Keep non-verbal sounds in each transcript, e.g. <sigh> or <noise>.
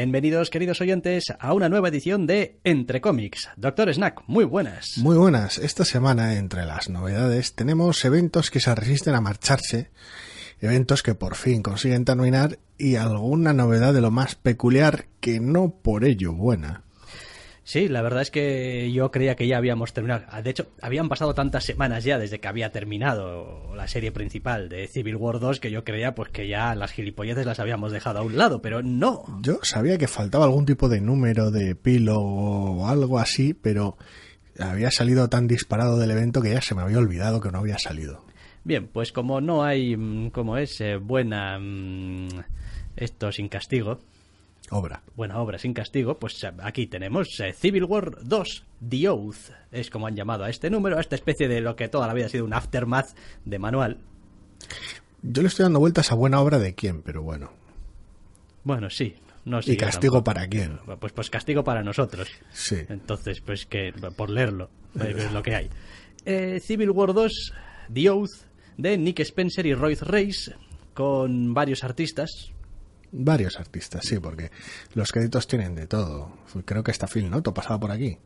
Bienvenidos, queridos oyentes, a una nueva edición de Entre Cómics. Doctor Snack, muy buenas. Muy buenas. Esta semana, entre las novedades, tenemos eventos que se resisten a marcharse, eventos que por fin consiguen terminar y alguna novedad de lo más peculiar que no por ello buena. Sí, la verdad es que yo creía que ya habíamos terminado. De hecho, habían pasado tantas semanas ya desde que había terminado la serie principal de Civil War 2 que yo creía pues que ya las gilipolleces las habíamos dejado a un lado, pero no. Yo sabía que faltaba algún tipo de número de epílogo o algo así, pero había salido tan disparado del evento que ya se me había olvidado que no había salido. Bien, pues como no hay, mm, como es, eh, buena... Mm, esto sin castigo, Obra. buena obra sin castigo, pues aquí tenemos eh, Civil War 2, The Oath, es como han llamado a este número, a esta especie de lo que toda la vida ha sido un aftermath de manual. Yo le estoy dando vueltas a buena obra de quién, pero bueno. Bueno, sí, no sé. ¿Y castigo tampoco. para quién? Pues, pues castigo para nosotros. Sí. Entonces, pues que por leerlo, eh, es lo que hay. Eh, Civil War 2, The Oath, de Nick Spencer y Royce Reis, con varios artistas, Varios artistas, sí, porque los créditos tienen de todo. Creo que está Phil Noto pasaba por aquí.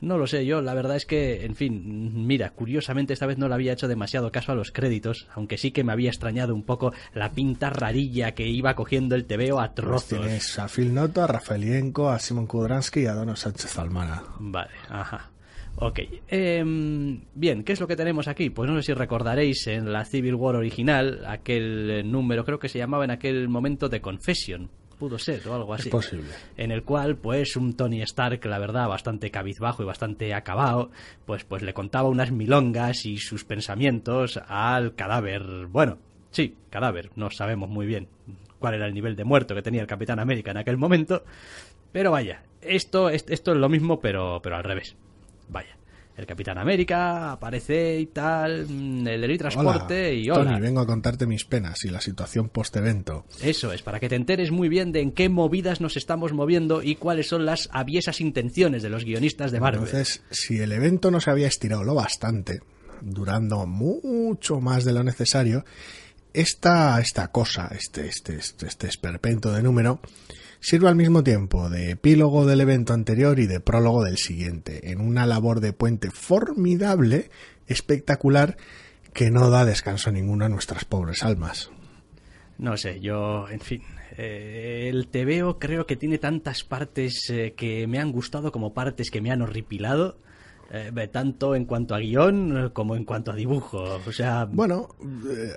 No lo sé yo, la verdad es que, en fin, mira, curiosamente esta vez no le había hecho demasiado caso a los créditos, aunque sí que me había extrañado un poco la pinta rarilla que iba cogiendo el TVO a Pues trozos. tienes a Phil Noto, a Rafaelienko, a Simon Kudransky y a Dono Sánchez Almana. Vale, ajá. Ok. Em, bien, ¿qué es lo que tenemos aquí? Pues no sé si recordaréis en la Civil War original, aquel eh, número, creo que se llamaba en aquel momento de Confession. Pudo ser, o algo así. Es posible. en el cual pues un Tony Stark la verdad bastante cabizbajo y bastante acabado pues pues le contaba unas milongas y sus pensamientos al cadáver bueno sí cadáver no sabemos muy bien cuál era el nivel de muerto que tenía el Capitán América en aquel momento pero vaya esto es- esto es lo mismo pero pero al revés vaya el Capitán América aparece y tal mm, el teletransporte y hola Tony, vengo a contarte mis penas y la situación post-evento. Eso es, para que te enteres muy bien de en qué movidas nos estamos moviendo y cuáles son las aviesas intenciones de los guionistas de Marvel. Entonces, si el evento no se había estirado lo bastante, durando mucho más de lo necesario, esta, esta cosa, este, este, este, este esperpento de número, sirve al mismo tiempo de epílogo del evento anterior y de prólogo del siguiente, en una labor de puente formidable, espectacular, que no da descanso ninguno a nuestras pobres almas. No sé, yo, en fin, eh, el TVO creo que tiene tantas partes eh, que me han gustado como partes que me han horripilado, eh, tanto en cuanto a guion eh, como en cuanto a dibujo. O sea, Bueno, eh,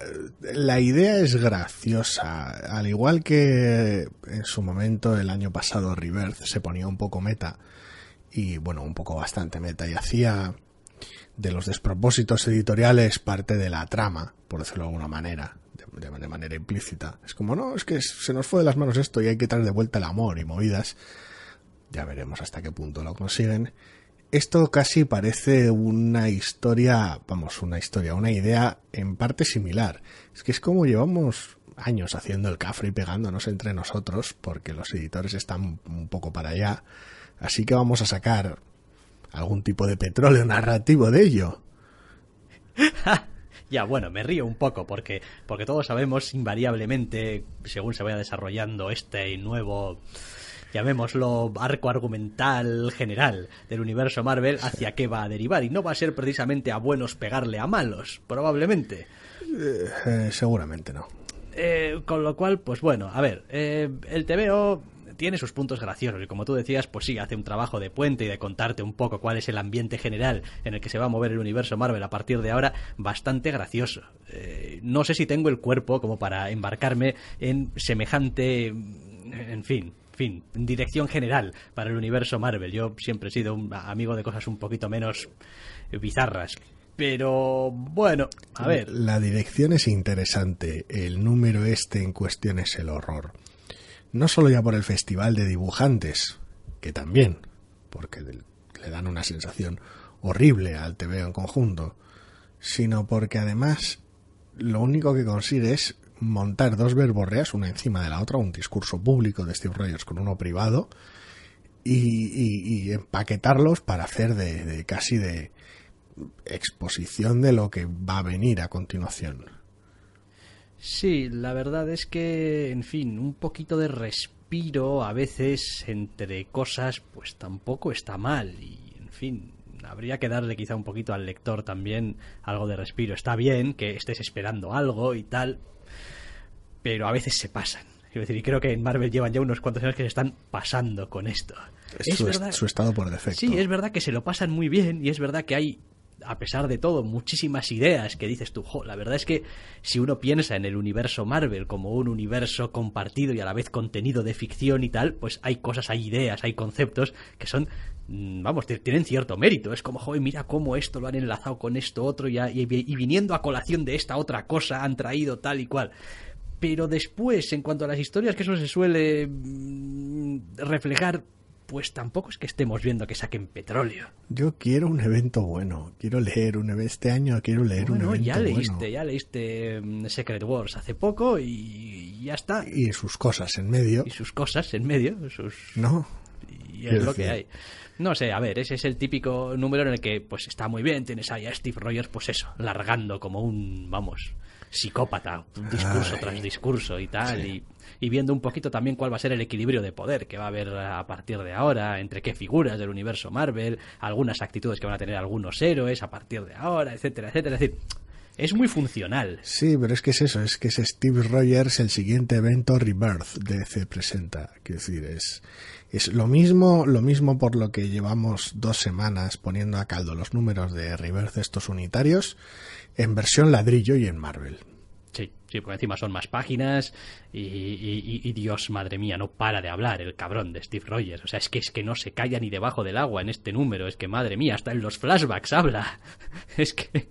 la idea es graciosa. Al igual que en su momento el año pasado Rebirth se ponía un poco meta y bueno, un poco bastante meta y hacía de los despropósitos editoriales parte de la trama, por decirlo de alguna manera, de- de manera implícita. Es como, no, es que se nos fue de las manos esto y hay que traer de vuelta el amor y movidas. Ya veremos hasta qué punto lo consiguen. Esto casi parece una historia, vamos, una historia, una idea en parte similar. Es que es como llevamos años haciendo el cafre y pegándonos entre nosotros, porque los editores están un poco para allá. Así que vamos a sacar algún tipo de petróleo narrativo de ello. <laughs> Ya, bueno, me río un poco porque, porque todos sabemos invariablemente, según se vaya desarrollando este nuevo, llamémoslo, arco argumental general del universo Marvel, hacia qué va a derivar. Y no va a ser precisamente a buenos pegarle a malos, probablemente. Eh, seguramente no. Eh, con lo cual, pues bueno, a ver, eh, el TVO tiene sus puntos graciosos y como tú decías, pues sí, hace un trabajo de puente y de contarte un poco cuál es el ambiente general en el que se va a mover el universo Marvel a partir de ahora, bastante gracioso. Eh, no sé si tengo el cuerpo como para embarcarme en semejante, en fin, fin, dirección general para el universo Marvel. Yo siempre he sido un amigo de cosas un poquito menos bizarras. Pero bueno, a ver. La dirección es interesante. El número este en cuestión es el horror. No solo ya por el festival de dibujantes, que también, porque le dan una sensación horrible al TVO en conjunto, sino porque además lo único que consigue es montar dos verborreas, una encima de la otra, un discurso público de Steve Rogers con uno privado, y, empaquetarlos para hacer de, casi de exposición de lo que va a venir a continuación. Sí, la verdad es que, en fin, un poquito de respiro a veces entre cosas, pues tampoco está mal. Y, en fin, habría que darle quizá un poquito al lector también algo de respiro. Está bien que estés esperando algo y tal, pero a veces se pasan. Decir, y creo que en Marvel llevan ya unos cuantos años que se están pasando con esto. Es, su, verdad, su, estado por defecto. Sí, es verdad que se lo pasan muy bien y es verdad que hay, a pesar de todo, muchísimas ideas que dices tú, jo, la verdad es que si uno piensa en el universo Marvel como un universo compartido y a la vez contenido de ficción y tal, pues hay cosas, hay ideas, hay conceptos que son, mm, vamos, tienen cierto mérito. Es como, joder, mira cómo esto lo han enlazado con esto otro y, y viniendo a colación de esta otra cosa han traído tal y cual pero después, en cuanto a las historias que eso se suele mm, reflejar, pues tampoco es que estemos viendo que saquen petróleo. Yo quiero un evento bueno, quiero leer un evento este año, quiero leer un evento ya leíste, ya leíste Secret Wars hace poco y ya está. Y sus cosas en medio. Y sus cosas en medio, sus No. Y es lo que hay. No sé, a ver, ese es el típico número en el que pues está muy bien, tienes ahí a Steve Rogers, pues eso, largando como un, vamos, psicópata, un discurso tras discurso y tal, y, viendo un poquito también cuál va a ser el equilibrio de poder que va a haber a partir de ahora, entre qué figuras del universo Marvel, algunas actitudes que van a tener algunos héroes a partir de ahora, etcétera, etcétera. Es decir, es muy funcional. Sí, pero es que es eso, es que es Steve Rogers el siguiente evento Rebirth de C presenta. Quiero decir, es, es lo mismo, lo mismo por lo que llevamos dos semanas poniendo a caldo los números de Rebirth estos unitarios en versión ladrillo y en Marvel. Sí, sí, porque encima son más páginas y, Dios, madre mía, no para de hablar el cabrón de Steve Rogers. O sea, es que es que no se calla ni debajo del agua en este número. Es que, madre mía, hasta en los flashbacks habla. <laughs> Es que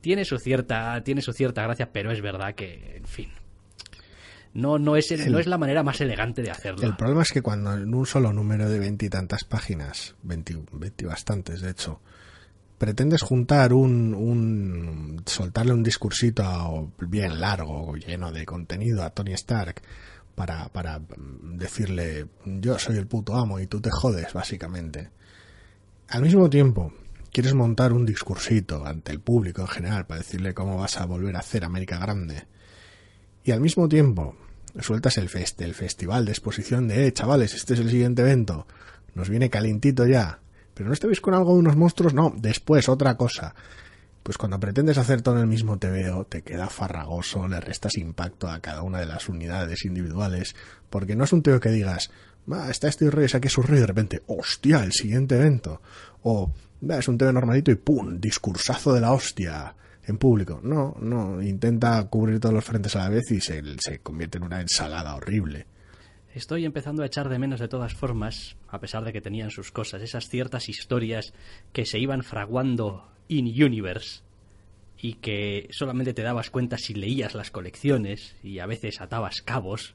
tiene su cierta tiene su cierta gracia, pero es verdad que, en fin, no, no, es, no es la manera más elegante de hacerlo. El problema es que cuando en un solo número de veintitantas páginas, veinti, bastantes de hecho, pretendes juntar un, un soltarle un discursito bien largo, lleno de contenido a Tony Stark para, para decirle yo soy el puto amo y tú te jodes, básicamente. Al mismo tiempo, quieres montar un discursito ante el público en general para decirle cómo vas a volver a hacer América Grande. Y al mismo tiempo, sueltas el, fest el festival de exposición de, eh, chavales, este es el siguiente evento, nos viene calentito ya pero no estabais con algo de unos monstruos, no, después otra cosa. Pues cuando pretendes hacer todo en el mismo TVO, te queda farragoso, le restas impacto a cada una de las unidades individuales, porque no es un TVO que digas, va, está este rey, saque su rey de repente, hostia, el siguiente evento. O, va, es un TVO normalito y pum, discursazo de la hostia en público. No, no, intenta cubrir todos los frentes a la vez y se, se convierte en una ensalada horrible. Estoy empezando a echar de menos de todas formas, a pesar de que tenían sus cosas, esas ciertas historias que se iban fraguando in universe y que solamente te dabas cuenta si leías las colecciones y a veces atabas cabos,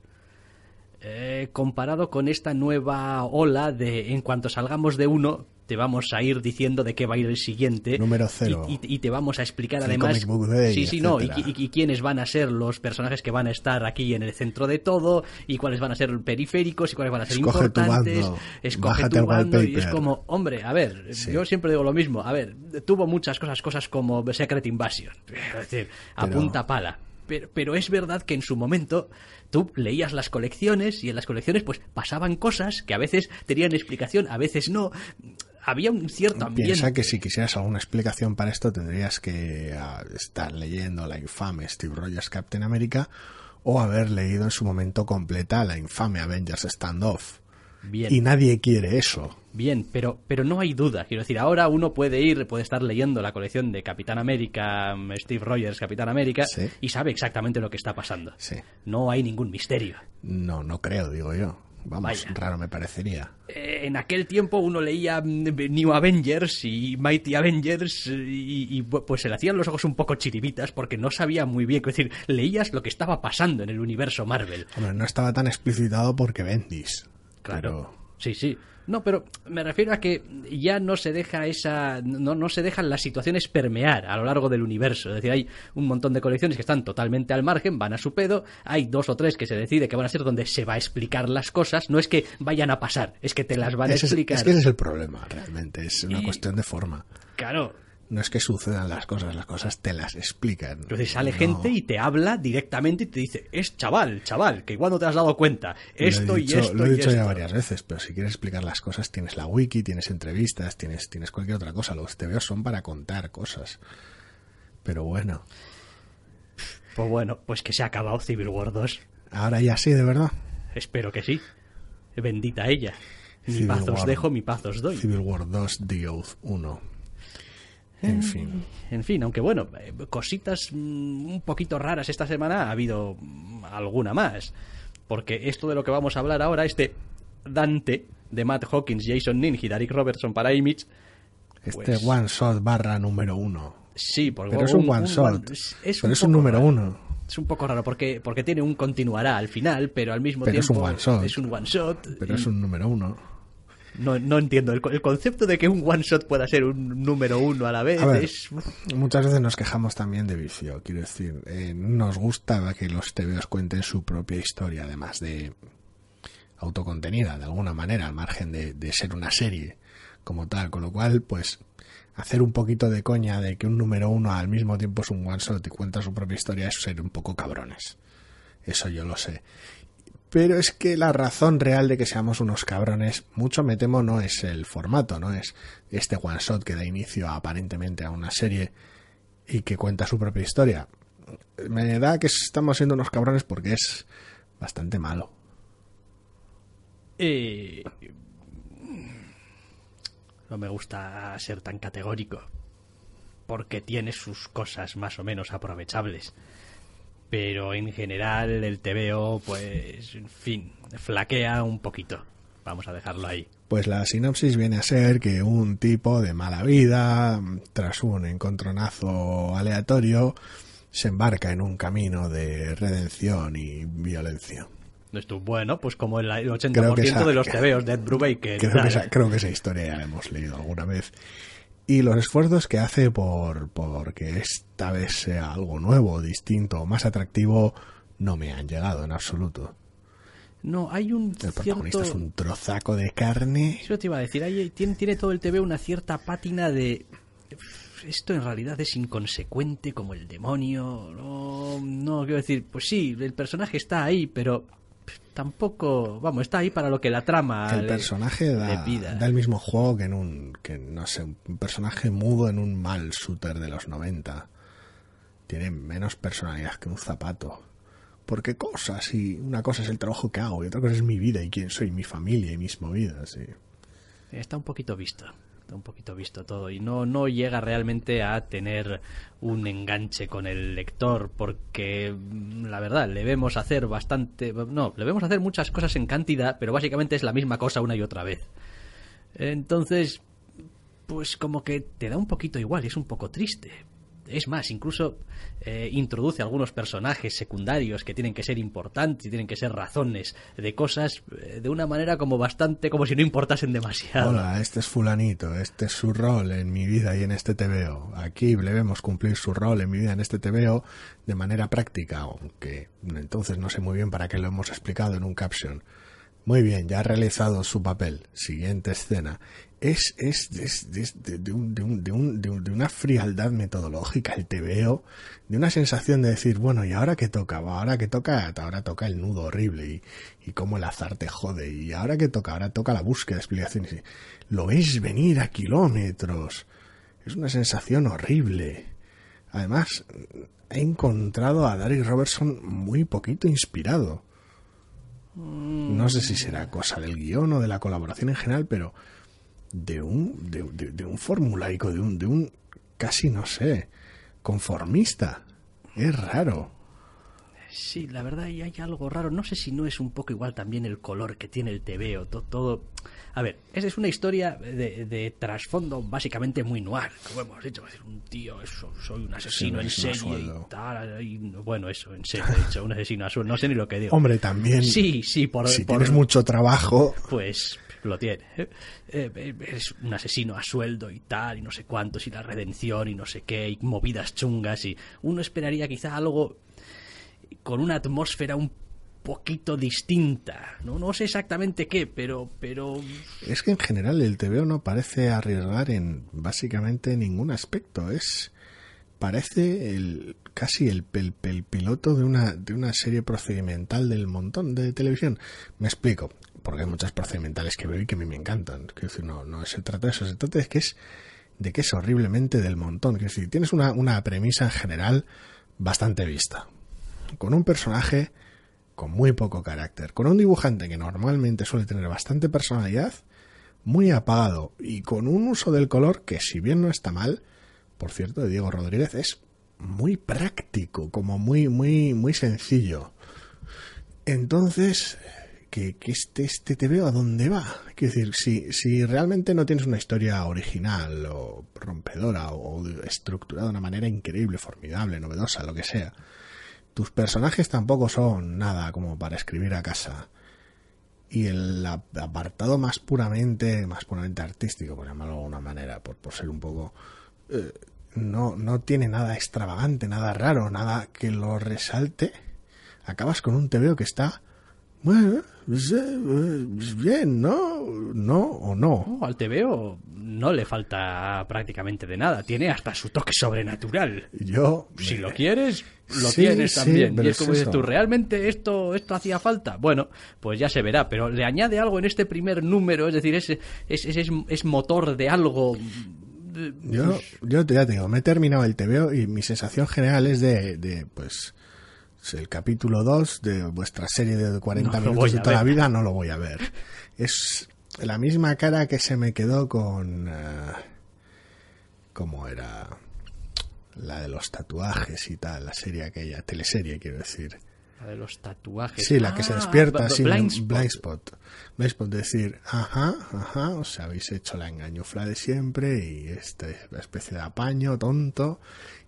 eh, comparado con esta nueva ola de en cuanto salgamos de uno, te vamos a ir diciendo de qué va a ir el siguiente. Número cero. Y, te vamos a explicar además. sí, sí, no. Y, quiénes van a ser los personajes que van a estar aquí en el centro de todo. Y cuáles van a ser periféricos y cuáles van a ser importantes. Escoge tu bando. Y es como, hombre, a ver, yo siempre digo lo mismo. A ver, tuvo muchas cosas, cosas como Secret Invasion. <laughs> Es decir, a punta pala. Pero, pero, es verdad que en su momento tú leías las colecciones y en las colecciones pues pasaban cosas que a veces tenían explicación, a veces no había un cierto ambiente. Piensa que si quisieras alguna explicación para esto tendrías que ah, estar leyendo la infame Steve Rogers Captain America o haber leído en su momento completa la infame Avengers Standoff. Bien. Y nadie quiere eso. Bien, pero, pero no hay duda. Quiero decir, ahora uno puede ir, puede estar leyendo la colección de Capitán América, Steve Rogers, Capitán América, y sabe exactamente lo que está pasando. Sí. No hay ningún misterio. No, no creo, digo yo. Vamos, raro me parecería. Eh, en aquel tiempo uno leía mm, New Avengers y Mighty Avengers y, pues se le hacían los ojos un poco chiribitas porque no sabía muy bien, es decir, leías lo que estaba pasando en el universo Marvel. Hombre, no estaba tan explicitado porque Bendis. Claro. Sí, sí. No, pero me refiero a que ya no se deja esa. No, no se dejan las situaciones permear a lo largo del universo. Es decir, hay un montón de colecciones que están totalmente al margen, van a su pedo. Hay dos o tres que se decide que van a ser donde se va a explicar las cosas. No es que vayan a pasar, es que te las van a Ese es- explicar. Es que ese es el problema, realmente. Es una Y- cuestión de forma. Claro. No es que sucedan las cosas, las cosas te las explican. Entonces sale No. gente y te habla directamente y te dice: Es chaval, chaval, que igual no te has dado cuenta. Esto he y dicho, esto lo he y dicho ya esto". varias veces, pero si quieres explicar las cosas tienes la wiki, tienes entrevistas, tienes, tienes cualquier otra cosa. Los TVOs son para contar cosas. Pero bueno, Pues bueno, pues que se ha acabado Civil War 2. ahora ya sí, de verdad. Espero que sí. Bendita ella. Mi Civil paz os War. dejo, mi paz os doy. Civil War 2, The Oath 1. En fin. En fin, aunque bueno, eh, cositas mm, un poquito raras esta semana ha habido mm, alguna más. Porque esto de lo que vamos a hablar ahora, este Dante de Matt Hawkins, Jason Ninja y Derek Robertson para Image, Este Pues- one shot barra número uno. sí, porque Pero es un one shot. es, Pero es un número raro. uno. Es un poco raro porque, porque tiene un continuará al final, pero al mismo Pero es tiempo un one shot. es un one shot. Pero y es un número uno. No, no entiendo. El, el concepto de que un one shot pueda ser un número uno a la vez A ver, es. muchas veces nos quejamos también de vicio. Quiero decir, eh, nos gusta que los TVOs cuenten su propia historia, además de autocontenida, de alguna manera, al margen de, de ser una serie como tal. Con lo cual, pues, hacer un poquito de coña de que un número uno al mismo tiempo es un one shot y cuenta su propia historia es ser un poco cabrones. Eso yo lo sé. Pero es que la razón real de que seamos unos cabrones, mucho me temo, no es el formato, no es este one shot que da inicio aparentemente a una serie y que cuenta su propia historia. Me da que estamos siendo unos cabrones porque es bastante malo. Eh, no me gusta ser tan categórico. Porque tiene sus cosas más o menos aprovechables. Pero en general el TVO, pues, en fin, flaquea un poquito. Vamos a dejarlo ahí. Pues la sinopsis viene a ser que un tipo de mala vida, tras un encontronazo aleatorio, se embarca en un camino de redención y violencia. Esto, bueno, pues como el, el Creo que 80% esa- de los TVOs de Ed Brubaker. Creo que, esa, creo que esa historia ya la hemos leído alguna vez. Y los esfuerzos que hace por, por que esta vez sea algo nuevo, distinto, más atractivo, no me han llegado en absoluto. No, hay un El protagonista cierto... es un trozaco de carne. Eso te iba a decir, tiene, tiene todo el TV una cierta pátina de... Esto en realidad es inconsecuente como el demonio. No, no, quiero decir, pues sí, el personaje está ahí, pero tampoco... Vamos, está ahí para lo que la trama el le- personaje da el mismo juego que en un, que no sé, un personaje mudo en un mal shooter de los 90. Tiene menos personalidad que un zapato. Porque cosas, y una cosa es el trabajo que hago, y otra cosa es mi vida y quién soy, mi familia y mis movidas. y- Está un poquito visto. Un poquito visto todo. Y no, no llega realmente a tener un enganche con el lector. Porque, mm, la verdad, le vemos hacer bastante. No, le vemos hacer muchas cosas en cantidad, pero básicamente es la misma cosa una y otra vez. Entonces, pues como que te da un poquito igual y es un poco triste. Es más, incluso eh, introduce algunos personajes secundarios que tienen que ser importantes y tienen que ser razones de cosas eh, de una manera como bastante como si no importasen demasiado. Hola, este es fulanito, este es su rol en mi vida y en este TVO. Aquí le vemos cumplir su rol en mi vida en este TVO de manera práctica, aunque entonces no sé muy bien para qué lo hemos explicado en un caption. Muy bien, ya ha realizado su papel. Siguiente escena. Es, es, es- es de, de un- de un- de un- de un- de una frialdad metodológica el TVO, de una sensación de decir, bueno, ¿y ahora qué toca? Ahora que toca, ahora toca el nudo horrible y, y cómo el azar te jode. Y ahora que toca, ahora toca la búsqueda de explicaciones. Lo veis venir a kilómetros. Es una sensación horrible. Además, he encontrado a Derek Robertson muy poquito inspirado. No sé si será cosa del guion o de la colaboración en general, pero de un, de, de- de un formulaico, de un, de un casi no sé, conformista. Es raro. Sí, la verdad y hay algo raro. No sé si no es un poco igual también el color que tiene el TVO. to- Todo. A ver, esa es una historia de, de trasfondo básicamente muy noir. Como hemos dicho, es un tío, soy un asesino en serie y tal. y- bueno, eso, en serio, he dicho, un asesino a sueldo. No sé ni lo que digo. Hombre, también. Sí, sí, por, si por- tienes mucho trabajo, Pues lo tiene. ¿eh? Eh, es un asesino a sueldo y tal, y no sé cuántos, y la redención, y no sé qué, y movidas chungas, y uno esperaría quizá algo con una atmósfera un poquito distinta. No, no sé exactamente qué, pero, pero... Es que en general el TVO no parece arriesgar en básicamente ningún aspecto. Es parece el casi el, el, piloto de una, de una serie procedimental del montón de televisión. Me explico, porque hay muchas procedimentales que veo y que a mí me encantan. Quiero decir, no, no se trata de eso, se trata de que es de que es horriblemente del montón. Quiero decir, tienes una, una premisa en general bastante vista. Con un personaje con muy poco carácter, con un dibujante que normalmente suele tener bastante personalidad, muy apagado y con un uso del color que si bien no está mal, por cierto, de Diego Rodríguez es muy práctico, como muy, muy, muy sencillo. Entonces, que, que este, este te veo a dónde va. Quiero decir, si, si realmente no tienes una historia original o rompedora o estructurada de una manera increíble, formidable, novedosa, lo que sea, tus personajes tampoco son nada como para escribir a casa. Y el apartado más puramente, más puramente artístico, por llamarlo de alguna manera, por, por ser un poco eh, no, no tiene nada extravagante, nada raro, nada que lo resalte, acabas con un TVO que está, bueno, pues, eh, pues bien, ¿no? ¿No o no? al TVO no le falta prácticamente de nada, tiene hasta su toque sobrenatural. Yo... Si lo quieres, lo tienes también. y es como dices tú, ¿realmente esto, esto hacía falta? Bueno, pues ya se verá, pero le añade algo en este primer número, es decir, es, es, es, es motor de algo yo, yo ya te digo, me he terminado el TVO y mi sensación general es de, de pues, el capítulo 2 de vuestra serie de 40 minutos de toda la vida no lo voy a ver. Es la misma cara que se me quedó con... Uh, ¿Cómo era? La de los tatuajes y tal, la serie aquella, teleserie quiero decir de los tatuajes. Sí, la que se ah, despierta sin blind blind spot. Blind spot, decir, ajá, ajá, os habéis hecho la engañufla de siempre y esta especie de apaño tonto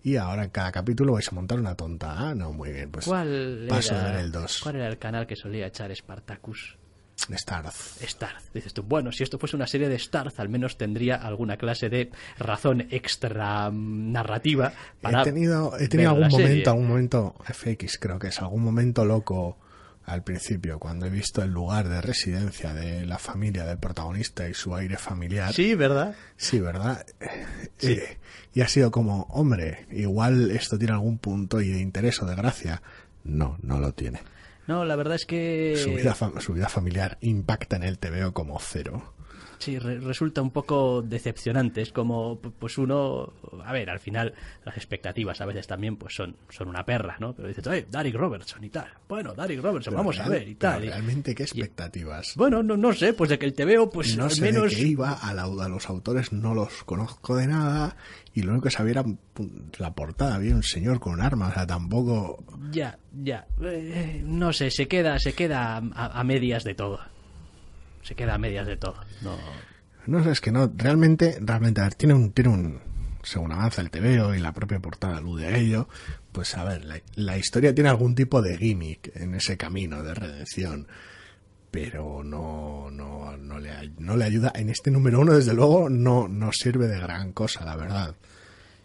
y ahora en cada capítulo vais a montar una tonta. Ah, no, muy bien, pues ¿Cuál paso era, a ver el 2. ¿Cuál era el canal que solía echar Spartacus? Starz. Starz. Dices tú, bueno, si esto fuese una serie de Starz, al menos tendría alguna clase de razón extra mm, narrativa para. He tenido, he tenido algún momento, algún momento, FX creo que es, algún momento loco al principio, cuando he visto el lugar de residencia de la familia del protagonista y su aire familiar. Sí, ¿verdad? Sí, ¿verdad? Eh, y ha sido como, hombre, igual esto tiene algún punto y de interés o de gracia. No, no lo tiene. No, la verdad es que... Su vida, familiar impacta en el TVO como cero. Sí, resulta un poco decepcionante. Es como, pues uno, a ver, al final las expectativas a veces también pues son, son una perra, ¿no? Pero dices, oye, Derek Robertson y tal. Bueno, Derek Robertson, vamos a ver y tal. ¿Realmente qué expectativas? bueno, no, no sé, pues de que el TVO, pues no al sé menos... de qué iba, a, la, a los autores no los conozco de nada y lo único que sabía era la portada, había un señor con un arma, o sea, tampoco... Ya, ya, eh, no sé, se queda, se queda a, a medias de todo se queda a medias de todo. No, no sé, es que no, realmente, realmente, a ver, tiene un, tiene un, según avanza el TVO y la propia portada alude a ello, pues a ver, la, historia tiene algún tipo de gimmick en ese camino de redención, pero no, no, no, le, no le ayuda. En este número uno, desde luego, no, no sirve de gran cosa, la verdad.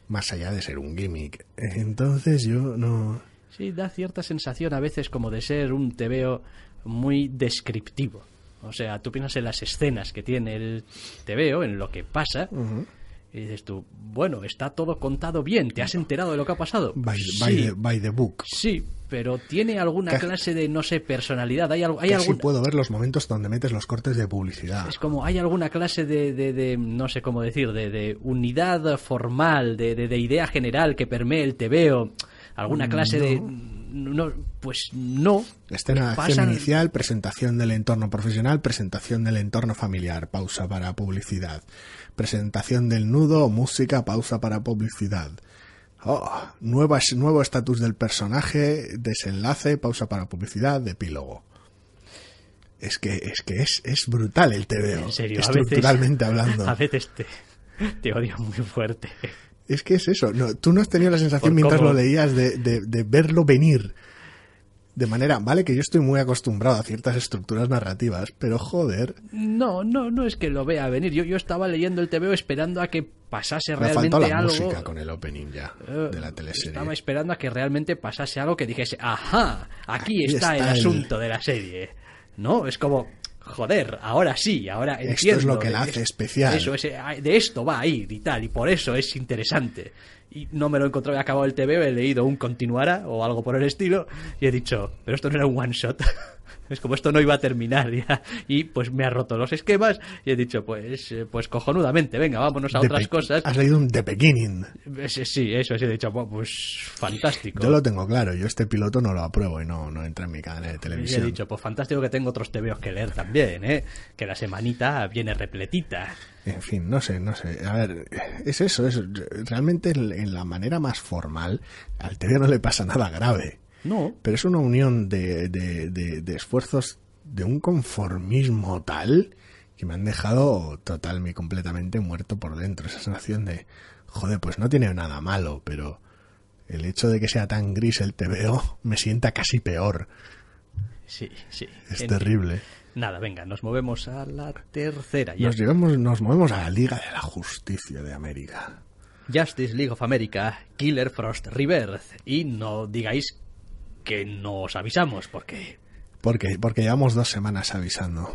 Más allá de ser un gimmick. Entonces yo no... Sí, da cierta sensación a veces como de ser un TVO muy descriptivo. O sea, tú piensas en las escenas que tiene el TVO, en lo que pasa, y dices tú, bueno, está todo contado bien, ¿te has enterado de lo que ha pasado? By, sí, by, the, book. Sí, pero tiene alguna clase de, no sé, personalidad. Hay, hay algún... puedo ver los momentos donde metes los cortes de publicidad. Es como, hay alguna clase de, de, no sé cómo decir, de, de unidad formal, de, de, idea general que permee el TVO, alguna mm, clase de no, pues no. Escena acción inicial, presentación del entorno profesional, presentación del entorno familiar, pausa para publicidad. Presentación del nudo, música, pausa para publicidad. Oh, nuevo estatus del personaje, desenlace, pausa para publicidad, epílogo. Es que es que es, es brutal el TVO, ¿En serio? estructuralmente hablando. <laughs> A veces te, te odio muy fuerte. Es que es eso. No, tú no has tenido la sensación mientras lo leías de, de, verlo venir. De manera, vale que yo estoy muy acostumbrado a ciertas estructuras narrativas, pero joder. No, no, no es que lo vea venir. Yo, yo estaba leyendo el TVO esperando a que pasase Me realmente la algo. música con el opening ya Eh, de la teleserie. Estaba esperando a que realmente pasase algo que dijese, ajá, aquí, Aquí está, está el el- asunto de la serie. ¿No? Es como, joder, ahora sí, ahora Esto entiendo. es lo que la hace especial. Eso, ese- de esto va a ir y tal, y por eso es interesante. Y no me lo encontrado, he acabado el TV, he leído un continuará o algo por el estilo, y he dicho, pero esto no era un one shot. <laughs> Es como esto no iba a terminar <laughs> ya. Y pues me ha roto los esquemas y he dicho, pues, eh, pues cojonudamente, venga, vámonos a otras cosas. Has leído un The Beginning. Sí, eso, sí, he dicho, "Buah, pues fantástico. Yo lo tengo claro, yo este piloto no lo apruebo y no, no entra en mi cadena de Y he televisión. dicho, pues fantástico que tengo otros TVOs que leer también, ¿eh? Que la semanita viene repletita. En fin, no sé, no sé. A ver, es eso, es realmente en en la manera más formal al TV no le pasa nada grave. No, Pero es una unión de, de, de- de esfuerzos de un conformismo tal que me han dejado total y completamente muerto por dentro. Esa sensación de, joder, pues no tiene nada malo, pero el hecho de que sea tan gris el TVO me sienta casi peor. sí, sí. Es En- terrible. Nada, venga, nos movemos a la tercera. Nos, llevamos, nos movemos a la Liga de la Justicia de América. Justice League of America, Killer Frost Rebirth. Y no digáis que no os avisamos, porque... Porque, porque llevamos dos semanas avisando.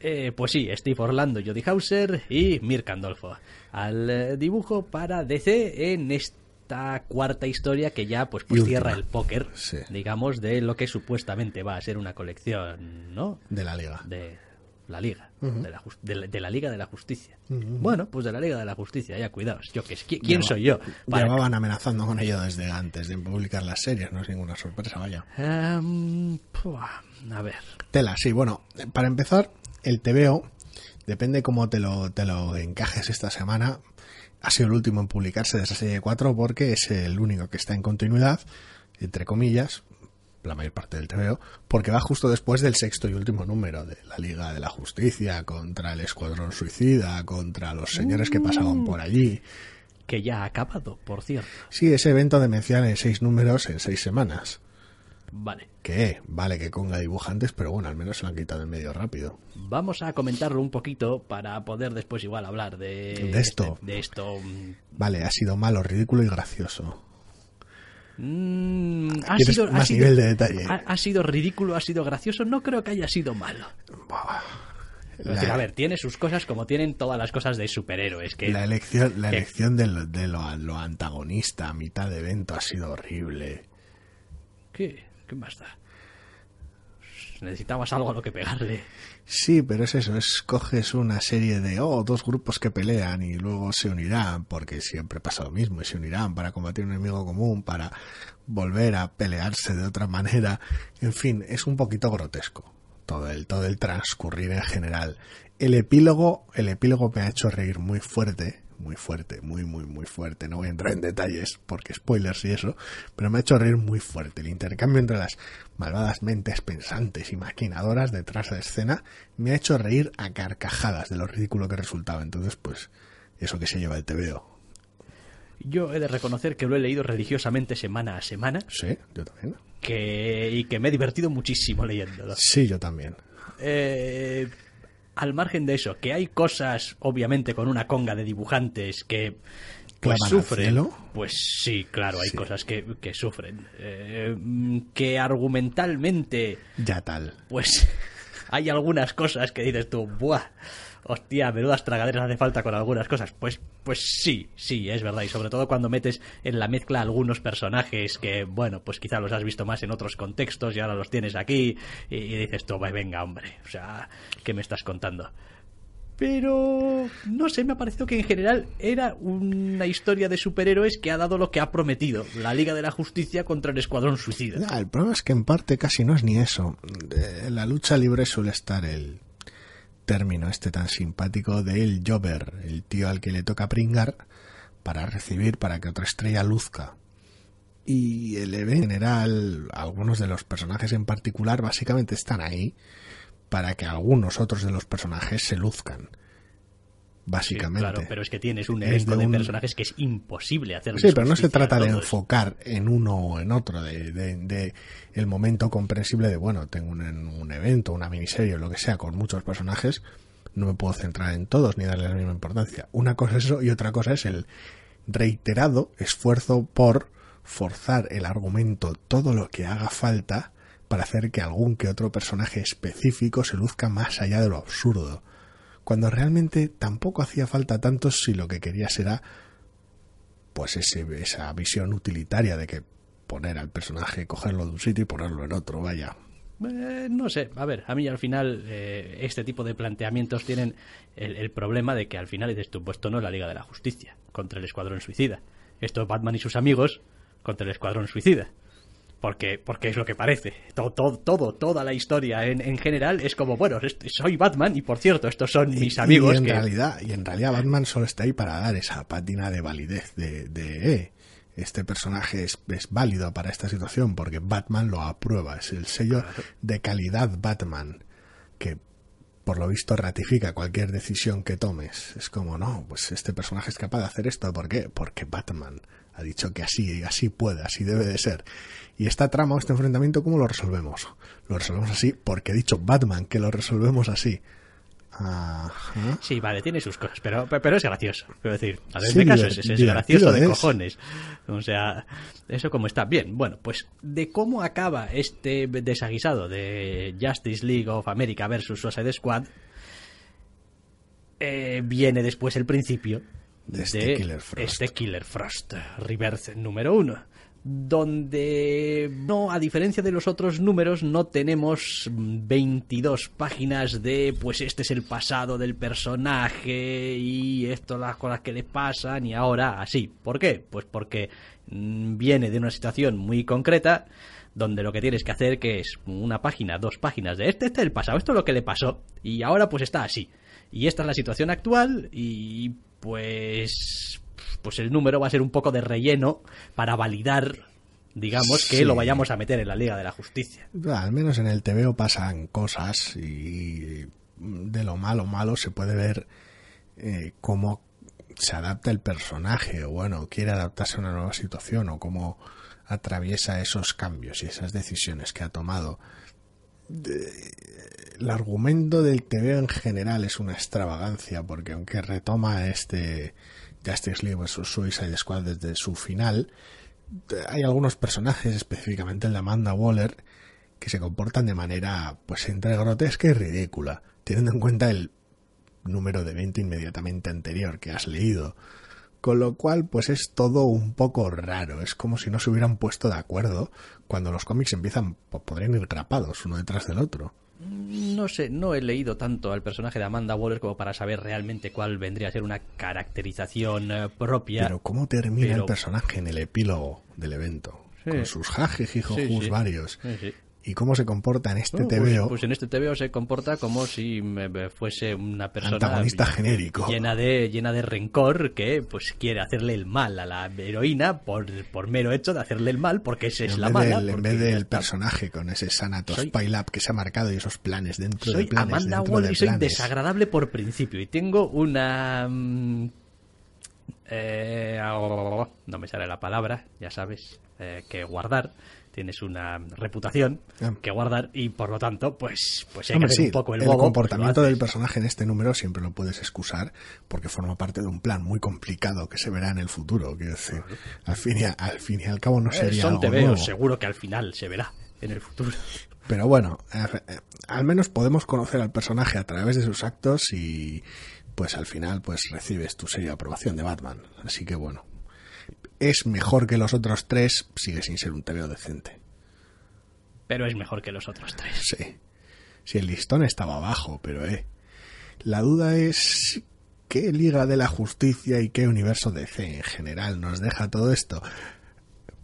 Eh, pues sí, Steve Orlando, Jodie Hauser y Mirka Andolfo. Al eh, dibujo para DC en esta cuarta historia que ya pues, pues cierra el póker, Sí. digamos, de lo que supuestamente va a ser una colección, ¿no? De la Liga. De la Liga, de, la, de la- de la Liga de la Justicia. Bueno, pues de la Liga de la Justicia, ya cuidaos. Yo, que es- ¿qui- ¿Quién Lleva- soy yo? Para- Llevaban amenazando con ello desde antes de publicar las series, no es ninguna sorpresa, vaya. Em, pua, a ver. Tela, sí, bueno, para empezar, el TVO, depende cómo te lo, te lo encajes esta semana, ha sido el último en publicarse de esa serie 4 porque es el único que está en continuidad, entre comillas, la mayor parte del TVO, porque va justo después del sexto y último número de la Liga de la Justicia contra el Escuadrón Suicida, contra los señores que pasaban por allí. Que ya ha acabado, por cierto. Sí, ese evento demencial en seis números en seis semanas. Vale. Que vale que conga dibujantes, pero bueno, al menos se lo han quitado en medio rápido. Vamos a comentarlo un poquito para poder después igual hablar de, De esto. este- de esto. Vale, ha sido malo, ridículo y gracioso. Mm, ha ¿Quieres sido, ha más sido- nivel de detalle? Ha, ha sido ridículo, ha sido gracioso. No creo que haya sido malo. Decir, a ver, tiene sus cosas como tienen todas las cosas de superhéroes. Que La elección, la que- elección de, lo, de lo, lo antagonista a mitad de evento ha sido horrible. ¿Qué? ¿Qué más da? Necesitabas algo a lo que pegarle. Sí, pero es eso, es coges una serie de, oh, dos grupos que pelean y luego se unirán, porque siempre pasa lo mismo, y se unirán para combatir un enemigo común, para volver a pelearse de otra manera. En fin, es un poquito grotesco todo el, todo el transcurrir en general. El epílogo, el epílogo me ha hecho reír muy fuerte, muy fuerte, muy, muy, muy fuerte. No voy a entrar en detalles porque spoilers y eso, pero me ha hecho reír muy fuerte. El intercambio entre las malvadas mentes pensantes y maquinadoras detrás de escena me ha hecho reír a carcajadas de lo ridículo que resultaba. Entonces, pues, eso que se lleva el TVO. Yo he de reconocer que lo he leído religiosamente semana a semana Sí, yo también. que, y que me he divertido muchísimo leyéndolo. Sí, yo también. Eh, al margen de eso, que hay cosas, obviamente, con una conga de dibujantes que pues sufren. Pues sí, claro, hay Sí. cosas que, que sufren. Eh, que argumentalmente, Ya tal. pues <laughs> hay algunas cosas que dices tú, ¡buah! Hostia, menudas tragaderas hace falta con algunas cosas. Pues, pues sí, sí, es verdad. Y sobre todo cuando metes en la mezcla algunos personajes que, bueno, pues quizá los has visto más en otros contextos y ahora los tienes aquí. Y, y dices tú, "Pues venga, hombre. O sea, ¿qué me estás contando? Pero no sé, me ha parecido que en general era una historia de superhéroes que ha dado lo que ha prometido. La Liga de la Justicia contra el Escuadrón Suicida. El problema es que en parte casi no es ni eso. Eh, En la lucha libre suele estar el término este tan simpático de el jobber, el tío al que le toca pringar para recibir para que otra estrella luzca. Y el evento en general, algunos de los personajes en particular, básicamente están ahí para que algunos otros de los personajes se luzcan. Básicamente. claro, pero es que tienes un elenco de personajes que es imposible hacer. Sí, pero no se trata de enfocar en uno o en otro, de, de- de el momento comprensible de, bueno, tengo un, un evento, una miniserie o lo que sea con muchos personajes, no me puedo centrar en todos ni darle la misma importancia. Una cosa es eso y otra cosa es el reiterado esfuerzo por forzar el argumento todo lo que haga falta para hacer que algún que otro personaje específico se luzca más allá de lo absurdo. Cuando realmente tampoco hacía falta tanto si lo que querías era pues ese, esa visión utilitaria de que poner al personaje, cogerlo de un sitio y ponerlo en otro, vaya. Eh, no sé, a ver, a mí al final eh, este tipo de planteamientos tienen el, el problema de que al final dices tú, pues esto no es la Liga de la Justicia contra el Escuadrón Suicida. Esto es Batman y sus amigos contra el Escuadrón Suicida. Porque, porque es lo que parece. Todo, todo, todo toda la historia en, en general es como, bueno, soy Batman y por cierto, estos son mis amigos y en que... realidad y en realidad Batman solo está ahí para dar esa pátina de validez de, de eh, este personaje es, es válido para esta situación porque Batman lo aprueba es el sello de calidad Batman que por lo visto ratifica cualquier decisión que tomes es como no pues este personaje es capaz de hacer esto ¿por qué? porque Batman ha dicho que así así puede así debe de ser y esta trama o este enfrentamiento ¿cómo lo resolvemos? lo resolvemos así porque ha dicho Batman que lo resolvemos así Ajá. Sí, vale, tiene sus cosas, pero, pero, es gracioso. Quiero decir, a Sí, de caso es, es gracioso de es. cojones. O sea, eso como está. Bien, bueno, pues de cómo acaba este desaguisado de Justice League of America versus Suicide Squad, eh, viene después el principio De este Killer Frost. este Killer Frost, Rebirth número uno. Donde no, a diferencia de los otros números, no tenemos 22 páginas de pues este es el pasado del personaje y esto las cosas que le pasan y ahora así. ¿Por qué? Pues porque viene de una situación muy concreta donde lo que tienes que hacer que es una página, dos páginas de este, este es el pasado, esto es lo que le pasó y ahora pues está así. Y esta es la situación actual y pues pues el número va a ser un poco de relleno para validar digamos que Sí. lo vayamos a meter en la Liga de la Justicia. Al menos en el TVO pasan cosas y de lo malo malo se puede ver eh, cómo se adapta el personaje o bueno, quiere adaptarse a una nueva situación o cómo atraviesa esos cambios y esas decisiones que ha tomado. De- el argumento del TVO en general es una extravagancia porque aunque retoma este Justice League vs Suicide Squad desde su final, hay algunos personajes, específicamente el de Amanda Waller, que se comportan de manera, pues, entre grotesca y ridícula, teniendo en cuenta el número de evento inmediatamente anterior que has leído. Con lo cual, pues es todo un poco raro. Es como si no se hubieran puesto de acuerdo cuando los cómics empiezan, podrían ir grapados uno detrás del otro. No sé, no he leído tanto al personaje de Amanda Waller como para saber realmente cuál vendría a ser una caracterización eh, propia. Pero cómo termina pero- el personaje en el epílogo del evento. Sí. Con sus jajes y sí. varios. Y cómo se comporta en este Bueno, pues, TVO. pues en este TVO se comporta como si me- fuese una persona Antagonista genérico. llena de llena de rencor que pues quiere hacerle el mal a la heroína por, por mero hecho de hacerle el mal porque esa es en la vez mala del, en vez del personaje con ese Sanatos Soy- Pile Up que se ha marcado y esos planes dentro soy de planes Amanda dentro Waller de y soy planes. desagradable por principio y tengo una mm, eh, no me sale la palabra ya sabes eh, que guardar tienes una reputación que guardar y por lo tanto pues pues hay Hombre, que hacer sí, un poco el el, bobo comportamiento del personaje en este número siempre lo puedes excusar porque forma parte de un plan muy complicado que se verá en el futuro. Quiero decir, al fin y, a- al, fin y al cabo no Eh, sería son algo tebeos, nuevo. seguro que al final se verá en el futuro. Pero bueno, eh, eh, al menos podemos conocer al personaje a través de sus actos y pues al final pues recibes tu seria aprobación de Batman. Así que bueno, es mejor que los otros tres, sigue sin ser un TVO decente. Pero es mejor que los otros tres. Sí. Si el listón estaba abajo, pero eh. La duda es qué Liga de la Justicia y qué universo DC en general nos deja todo esto.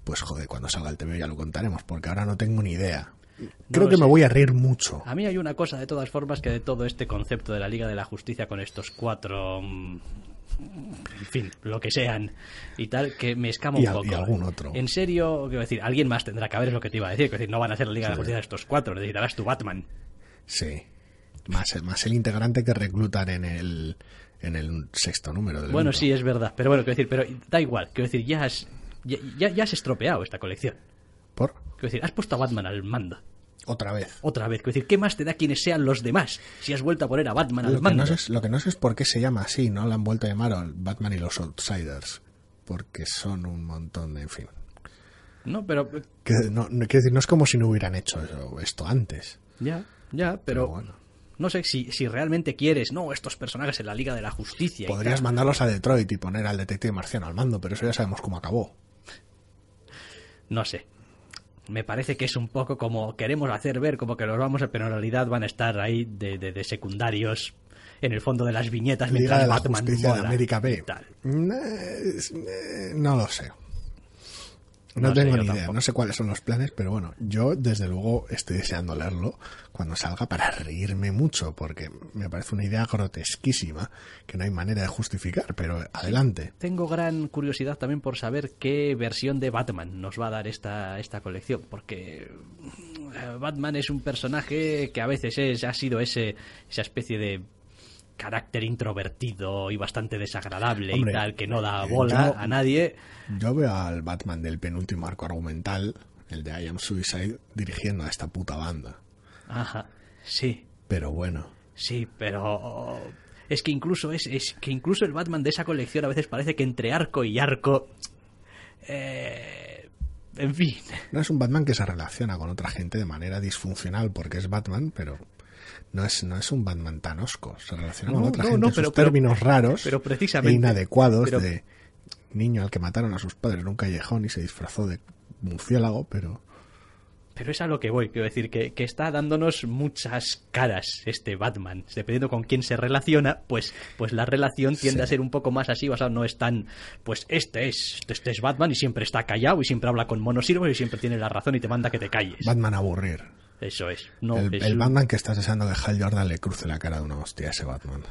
Pues joder, cuando salga el TV ya lo contaremos, porque ahora no tengo ni idea. Creo que me voy a reír mucho. A mí hay una cosa de todas formas que de todo este concepto de la Liga de la Justicia con estos cuatro... En fin, lo que sean y tal, que me escama un poco. y algún otro. En serio, quiero decir, alguien más tendrá que haber, es lo que te iba a decir. Quiero decir, no van a ser la Liga de la. Justicia de estos cuatro, necesitarás tu Batman. Sí. Más, más el integrante que reclutan en el, en el sexto número del Bueno, sí, es verdad. Pero bueno, quiero decir, pero da igual. Quiero decir, ya has, ya, ya- ya has estropeado esta colección. ¿Por? Quiero decir, has puesto a Batman al mando. Otra vez. Otra vez. Quiero decir, ¿qué más te da quienes sean los demás? Si has vuelto a poner a Batman al mando. no sé, es- lo que no sé es por qué se llama así, ¿no? La han vuelto a llamar al Batman y los Outsiders. Porque son un montón de... En fin. No, pero... Que no, no- quiero decir, no es como si no hubieran hecho eso- esto antes. Ya, ya, pero... Pero bueno. No sé si, si realmente quieres, no, estos personajes en la Liga de la Justicia. Podrías mandarlos a Detroit y poner al detective marciano al mando, pero eso ya sabemos cómo acabó. No sé. Me parece que es un poco como queremos hacer ver como que los vamos a, pero en realidad van a estar ahí de, de- de secundarios en el fondo de las viñetas Liga mientras de la Batman Justicia de América y B. tal. Es- eh, No lo sé. No, No sé, tengo yo ni idea, tampoco. no sé cuáles son los planes, pero bueno, yo desde luego estoy deseando leerlo cuando salga para reírme mucho, porque me parece una idea grotesquísima que no hay manera de justificar, pero adelante. Tengo gran curiosidad también por saber qué versión de Batman nos va a dar esta, esta colección, porque eh, Batman es un personaje que a veces es, ha sido ese, esa especie de carácter introvertido y bastante desagradable Hombre, y tal, que no da eh, bola yo- a nadie. Yo veo al Batman del penúltimo arco argumental, el de I Am Suicide, dirigiendo a esta puta banda. Ajá, sí, Pero bueno, sí, pero es que incluso es, es que incluso el Batman de esa colección a veces parece que entre arco y arco eh, en fin, no es un Batman que se relaciona con otra gente de manera disfuncional porque es Batman, pero no es, no es un Batman tan osco. Se relaciona No, con otra no, gente no, sus pero- términos raros pero precisamente- e inadecuados de niño al que mataron a sus padres en un callejón y se disfrazó de murciélago, pero Pero es a lo que voy, quiero decir, que, que está dándonos muchas caras este Batman. Dependiendo con quién se relaciona, pues, pues la relación tiende Sí. a ser un poco más así, o sea, no es tan, pues este es, este es Batman y siempre está callado y siempre habla con monosirvos y siempre tiene la razón y te manda que te calles. Batman aburrir. Eso es. No, el, es el un- Batman que estás deseando que Hal Jordan le cruce la cara de una hostia a ese Batman.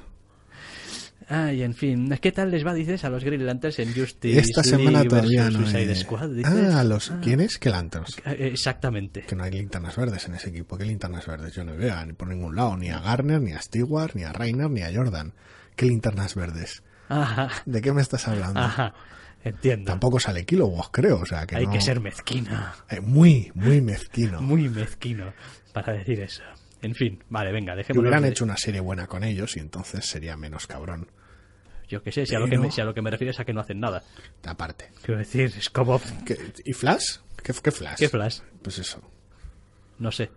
Ay, en fin. ¿Qué tal les va, dices, a los Green Lanterns en Justice Esta semana League todavía no Suicide hay... Squad, dices? Ah, los... ¿quiénes? ¿Qué Lanterns? Eh, Exactamente. Que no hay linternas verdes en ese equipo. ¿Qué linternas verdes? Yo no veo ni por ningún lado. Ni a Garner, ni a Stewart, ni a Rainer, ni a Jordan. ¿Qué linternas verdes? Ajá, ¿De qué me estás hablando? ajá. Entiendo. Tampoco sale Kilowog, creo. O sea, que Hay no- que ser mezquino. Eh, muy, muy mezquino. Muy mezquino para decir eso. En fin, vale, venga, Que dejémoslo. hubieran de- hecho una serie buena con ellos y entonces sería menos cabrón. Yo qué sé, si a, lo que Pero- me, si a lo que me refieres a que no hacen nada. Aparte. Quiero decir, es como... ¿Qué- ¿Y Flash? ¿Qué, qué Flash? ¿Qué flash? Pues eso. No sé.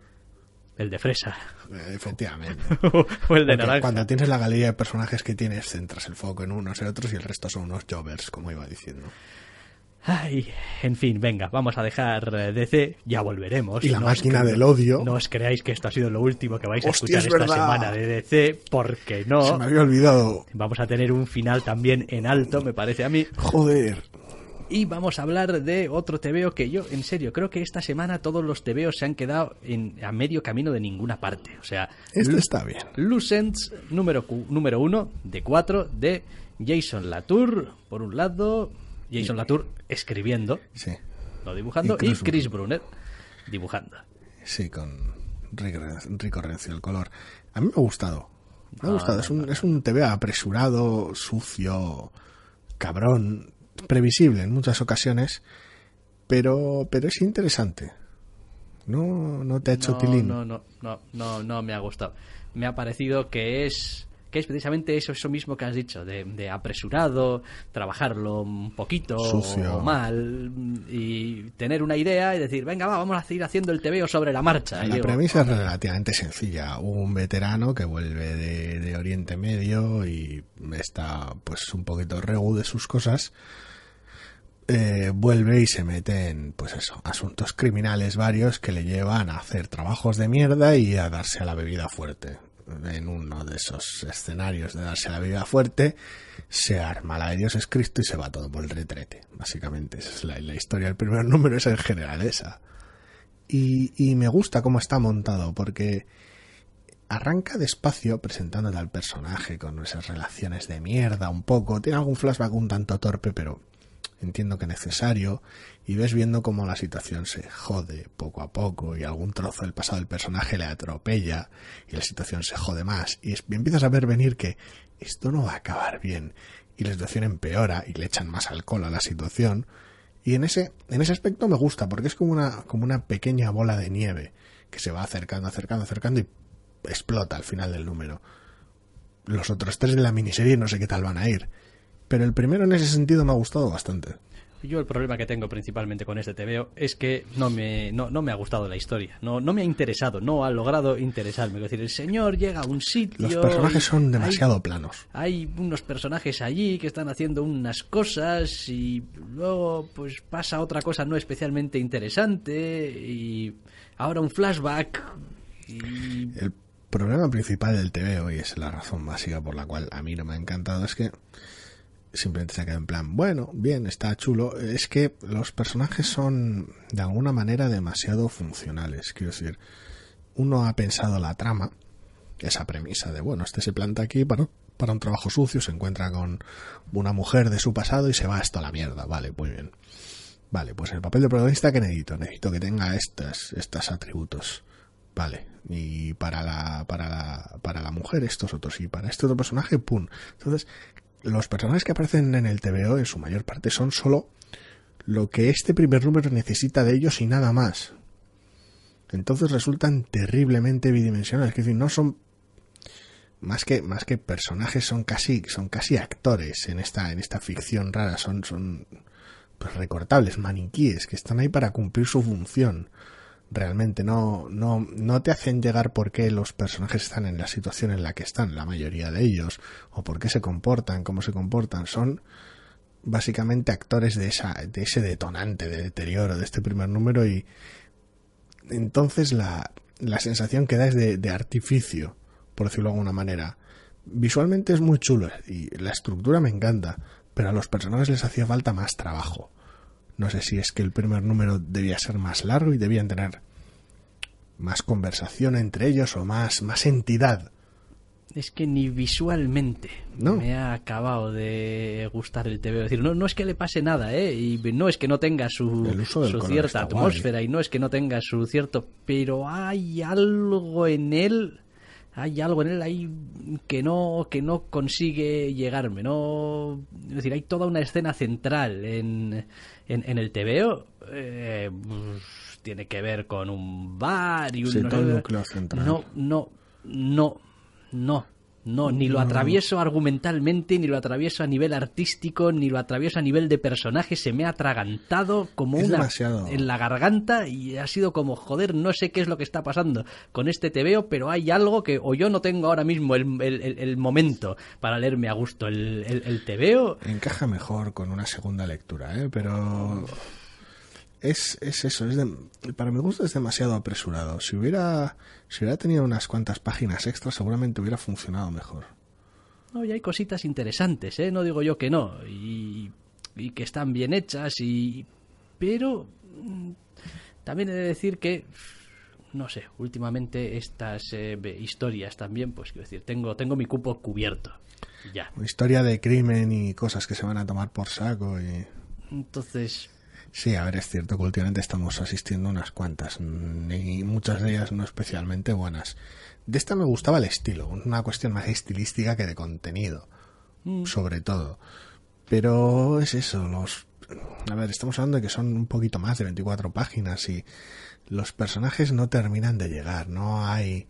El de fresa. Eh, Efectivamente. <laughs> o el de Porque naranja. cuando tienes la galería de personajes que tienes, centras el foco en unos y otros y el resto son unos jobbers, como iba diciendo. Ay, en fin, venga, vamos a dejar eh, DC, ya volveremos. Y la máquina del odio. No os creáis que esto ha sido lo último que vais a Hostia, escuchar es esta semana de DC, porque Se no. me había olvidado. Vamos a tener un final también en alto, me parece a mí. Joder. Y vamos a hablar de otro TVO que yo, en serio, creo que esta semana todos los TVOs se han quedado en, a medio camino de ninguna parte. O sea, Este Lu- está bien. Lucents número, número uno de cuatro de Jason Latour, por un lado, Jason Latour escribiendo, Sí. no dibujando, Y y Chris Chris, Brunner dibujando. Sí, con Rick Ren- Rico Rencio el color. A mí me ha gustado. Me ha gustado. Es un, es un TV apresurado, sucio, cabrón, previsible en muchas ocasiones, pero, pero es interesante. No, no te ha hecho no, tilín. no, no, no, no, no me ha gustado. Me ha parecido que es que es precisamente eso, eso mismo que has dicho, de, de apresurado, trabajarlo un poquito Sucio. o mal y tener una idea y decir, venga, va, vamos a seguir haciendo el TVO sobre la marcha. La digo, premisa es relativamente sencilla. Un veterano que vuelve de, de Oriente Medio y está pues un poquito regu de sus cosas. Eh, vuelve y se mete en, pues eso, asuntos criminales varios que le llevan a hacer trabajos de mierda y a darse a la bebida fuerte. En uno de esos escenarios de darse a la bebida fuerte, se arma la de Dios es Cristo y se va todo por el retrete. Básicamente, esa es la, la historia. El primer <laughs> número es en general esa. Y, y me gusta cómo está montado, porque arranca despacio presentándote al personaje con esas relaciones de mierda un poco. Tiene algún flashback un tanto torpe, pero entiendo que necesario, y ves viendo cómo la situación se jode poco a poco y algún trozo del pasado del personaje le atropella y la situación se jode más y, empiezas a ver venir que esto no va a acabar bien y la situación empeora y le echan más alcohol a la situación y en ese en ese aspecto me gusta porque es como una como una pequeña bola de nieve que se va acercando acercando acercando y explota al final del número. Los otros tres de la miniserie no sé qué tal van a ir pero el primero en ese sentido me ha gustado bastante yo el problema que tengo principalmente con este TVO es que no me, no, me ha gustado la historia, no, no me ha interesado, no ha logrado interesarme. Es decir, el señor llega a un sitio... Los personajes son demasiado planos. Hay unos personajes allí que están haciendo unas cosas y luego pues pasa otra cosa no especialmente interesante y ahora un flashback y... El problema principal del TVO, y es la razón básica por la cual a mí no me ha encantado, es que simplemente se queda en plan, bueno, bien, está chulo. Es que los personajes son de alguna manera demasiado funcionales. Quiero decir, uno ha pensado la trama, esa premisa de, bueno, este se planta aquí para, para un trabajo sucio, se encuentra con una mujer de su pasado y se va esto a la mierda. Vale, muy bien. Vale, pues el papel de protagonista que necesito, necesito que tenga estas, estos atributos. Vale, y para la, para la, para la mujer estos otros, y para este otro personaje, pum. Entonces, los personajes que aparecen en el TVO en su mayor parte son solo lo que este primer número necesita de ellos y nada más. Entonces resultan terriblemente bidimensionales, es decir, no son más que más que personajes son casi son casi actores en esta en esta ficción rara, son son pues recortables, maniquíes que están ahí para cumplir su función realmente no, no, no te hacen llegar por qué los personajes están en la situación en la que están, la mayoría de ellos, o por qué se comportan, cómo se comportan, son básicamente actores de esa, de ese detonante de deterioro de este primer número y entonces la, la sensación que da es de, de artificio, por decirlo de alguna manera. Visualmente es muy chulo y la estructura me encanta, pero a los personajes les hacía falta más trabajo. No sé si es que el primer número debía ser más largo y debían tener más conversación entre ellos o más, más entidad. Es que ni visualmente me ha acabado de gustar el TV. decir, no, no es que le pase nada, ¿eh? Y no es que no tenga su, su cierta atmósfera y no es que no tenga su cierto... Pero hay algo en él hay algo en él ahí que no que no consigue llegarme no es decir hay toda una escena central en, en, el TVO eh, pues, tiene que ver con un bar y un núcleo central. no no no no no, ni lo atravieso argumentalmente, ni lo atravieso a nivel artístico, ni lo atravieso a nivel de personaje. Se me ha atragantado como una en la garganta y ha sido como, joder, no sé qué es lo que está pasando con este TVO, pero hay algo que o yo no tengo ahora mismo el, el, momento para leerme a gusto el, el, TVO. Encaja mejor con una segunda lectura, ¿eh? Pero es, es eso, es para mi gusto es demasiado apresurado. Si hubiera, si hubiera tenido unas cuantas páginas extras, seguramente hubiera funcionado mejor. No, y hay cositas interesantes, ¿eh? No digo yo que no. Y, y que están bien hechas, y pero mm, también he de decir que no sé, últimamente estas eh, historias también, pues quiero decir, tengo, tengo mi cupo cubierto. Ya. Historia de crimen y cosas que se van a tomar por saco y... Entonces, Sí, a ver, es cierto que últimamente estamos asistiendo a unas cuantas, y muchas de ellas no especialmente buenas. De esta me gustaba el estilo, una cuestión más estilística que de contenido, mm. sobre todo. Pero es eso, los... A ver, estamos hablando de que son un poquito más de 24 páginas y los personajes no terminan de llegar, no hay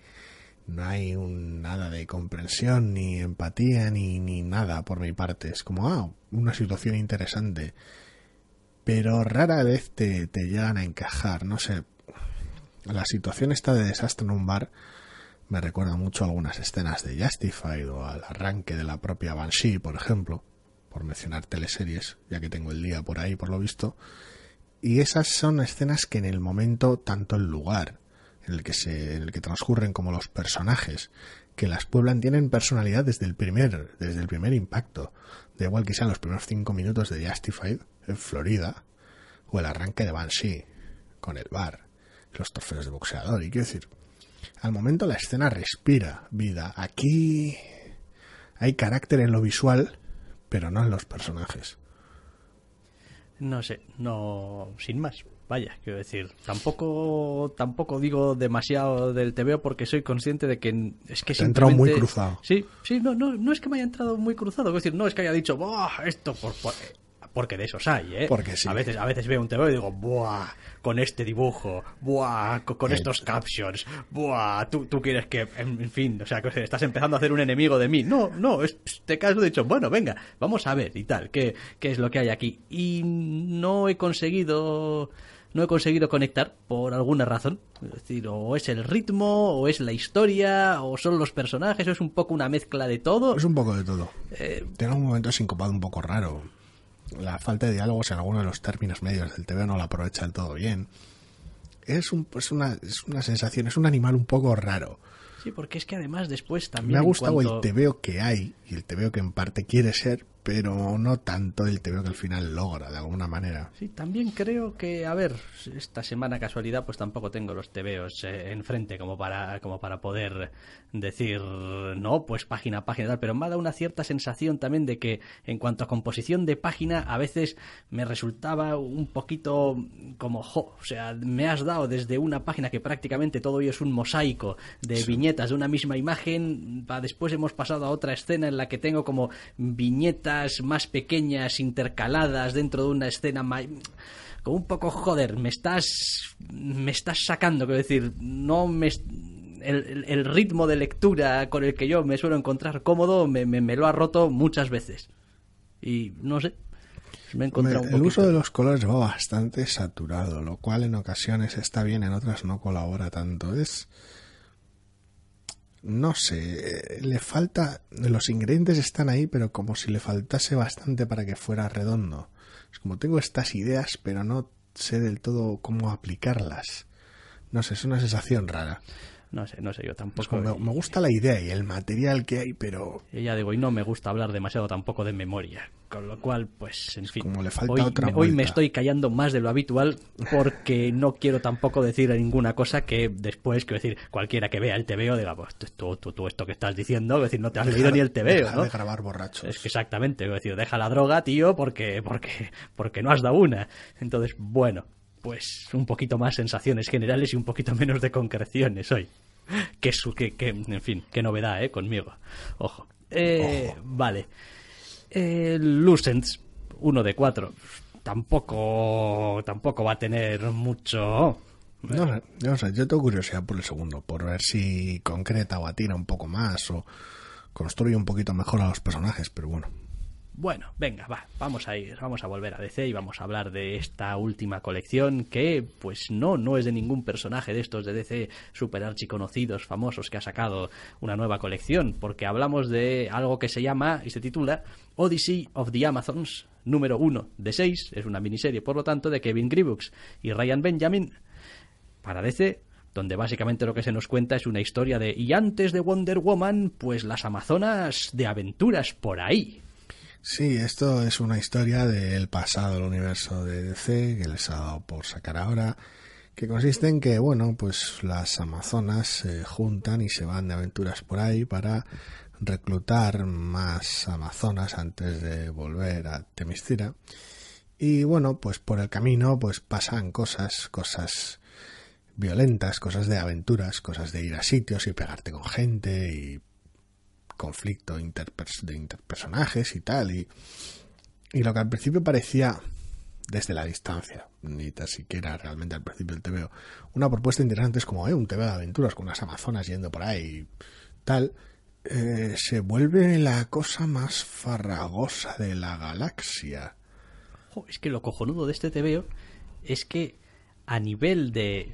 no hay un, nada de comprensión, ni empatía, ni, ni nada por mi parte. Es como, ah, una situación interesante pero rara vez te, te llegan a encajar, no sé. La situación esta de desastre en un bar me recuerda mucho a algunas escenas de Justified o al arranque de la propia Banshee, por ejemplo, por mencionar teleseries, ya que tengo el día por ahí, por lo visto. Y esas son escenas que en el momento, tanto el lugar en el que se, en el que transcurren como los personajes que las pueblan tienen personalidad desde el primer, desde el primer impacto. Da igual que sean los primeros cinco minutos de Justified, en Florida, o el arranque de Banshee, con el bar, los trofeos de boxeador. Y quiero decir, al momento la escena respira vida. Aquí hay carácter en lo visual, pero no en los personajes. No sé, no, sin más. Vaya, quiero decir, tampoco tampoco digo demasiado del TVO porque soy consciente de que es que Te entrado muy cruzado. Sí, sí, no, no, no es que me haya entrado muy cruzado, es decir, no es que haya dicho, "Buah, esto por, por-". Porque de esos hay, ¿eh? Porque sí. A veces a veces veo un TVO y digo, "Buah, con este dibujo, buah, co- con, estos captions, buah, tú, tú quieres que en, fin, o sea, que estás empezando a hacer un enemigo de mí." No, no, es, te caso he dicho, "Bueno, venga, vamos a ver y tal, qué qué es lo que hay aquí." Y no he conseguido no he conseguido conectar por alguna razón. Es decir, o es el ritmo, o es la historia, o son los personajes, o es un poco una mezcla de todo. Es un poco de todo. Eh, Tiene un momento sincopado un poco raro. La falta de diálogos en alguno de los términos medios del TV no la aprovecha del todo bien. Es, un, es, una, es una sensación, es un animal un poco raro. sí, porque es que además después también. Me ha gustado cuanto- el TVO que hay y el TVO que en parte quiere ser, pero no tanto el TVO que al final logra de alguna manera. Sí, también creo que, a ver, esta semana casualidad, pues tampoco tengo los tebeos eh, enfrente como para, como para poder decir, no, pues página a página, tal, pero me ha dado una cierta sensación también de que en cuanto a composición de página, a veces me resultaba un poquito como, jo, o sea, me has dado desde una página que prácticamente todo ello es un mosaico de viñetas de una misma imagen, después hemos pasado a otra escena en la que tengo como viñetas más pequeñas intercaladas dentro de una escena como un poco joder, me estás me estás sacando, quiero decir, no me el, ritmo de lectura con el que yo me suelo encontrar cómodo me, me- me lo ha roto muchas veces. Y no sé, me he encontrado un el uso de los colores va bastante saturado, lo cual en ocasiones está bien, en otras no colabora tanto. Es. No sé, le falta. Los ingredientes están ahí, pero como si le faltase bastante para que fuera redondo. Es como tengo estas ideas, pero no sé del todo cómo aplicarlas. No sé, es una sensación rara. No sé, no sé, yo tampoco. me, gusta la idea y el material que hay, pero Y ya digo, y no me gusta hablar demasiado tampoco de memoria. Con lo cual, pues, en fin. como le falta hoy, otra me, hoy me estoy callando más de lo habitual porque no quiero tampoco decir ninguna cosa que después, quiero decir, cualquiera que vea el TVO diga, pues tú, tú, tú esto que estás diciendo, es decir, no te has leído ni el TVO, deja ¿no? de grabar borrachos. Es que exactamente, es decir, deja la droga, tío, porque, porque, porque no has dado una. Entonces, bueno, pues un poquito más sensaciones generales y un poquito menos de concreciones hoy. Que, su, que, que en fin, qué novedad, ¿eh? Conmigo. Ojo. Eh, Vale. Eh, Lucents, uno de cuatro. Tampoco, tampoco va a tener mucho... No sé, no sé, yo tengo curiosidad por el segundo, por ver si concreta o atina un poco más o construye un poquito mejor a los personajes, pero bueno. Bueno, venga, va, vamos a ir, vamos a volver a DC y vamos a hablar de esta última colección que, pues no, no es de ningún personaje de estos de DC super archiconocidos, famosos que ha sacado una nueva colección, porque hablamos de algo que se llama y se titula Odyssey of the Amazons, número uno de seis, es una miniserie, por lo tanto, de Kevin Gribux y Ryan Benjamin para DC, donde básicamente lo que se nos cuenta es una historia de y antes de Wonder Woman, pues las Amazonas de aventuras por ahí. Sí, esto es una historia del pasado del universo de DC que les ha dado por sacar ahora, que consiste en que, bueno, pues las amazonas se juntan y se van de aventuras por ahí para reclutar más amazonas antes de volver a Temistira. Y bueno, pues por el camino pues pasan cosas, cosas violentas, cosas de aventuras, cosas de ir a sitios y pegarte con gente y conflicto interpers- de interpersonajes y tal. Y, y lo que al principio parecía, desde la distancia, ni tan siquiera realmente al principio del TVO, una propuesta interesante es como, eh, un TV de aventuras con unas amazonas yendo por ahí tal, eh, se vuelve la cosa más farragosa de la galaxia. Es que lo cojonudo de este TVO es que a nivel de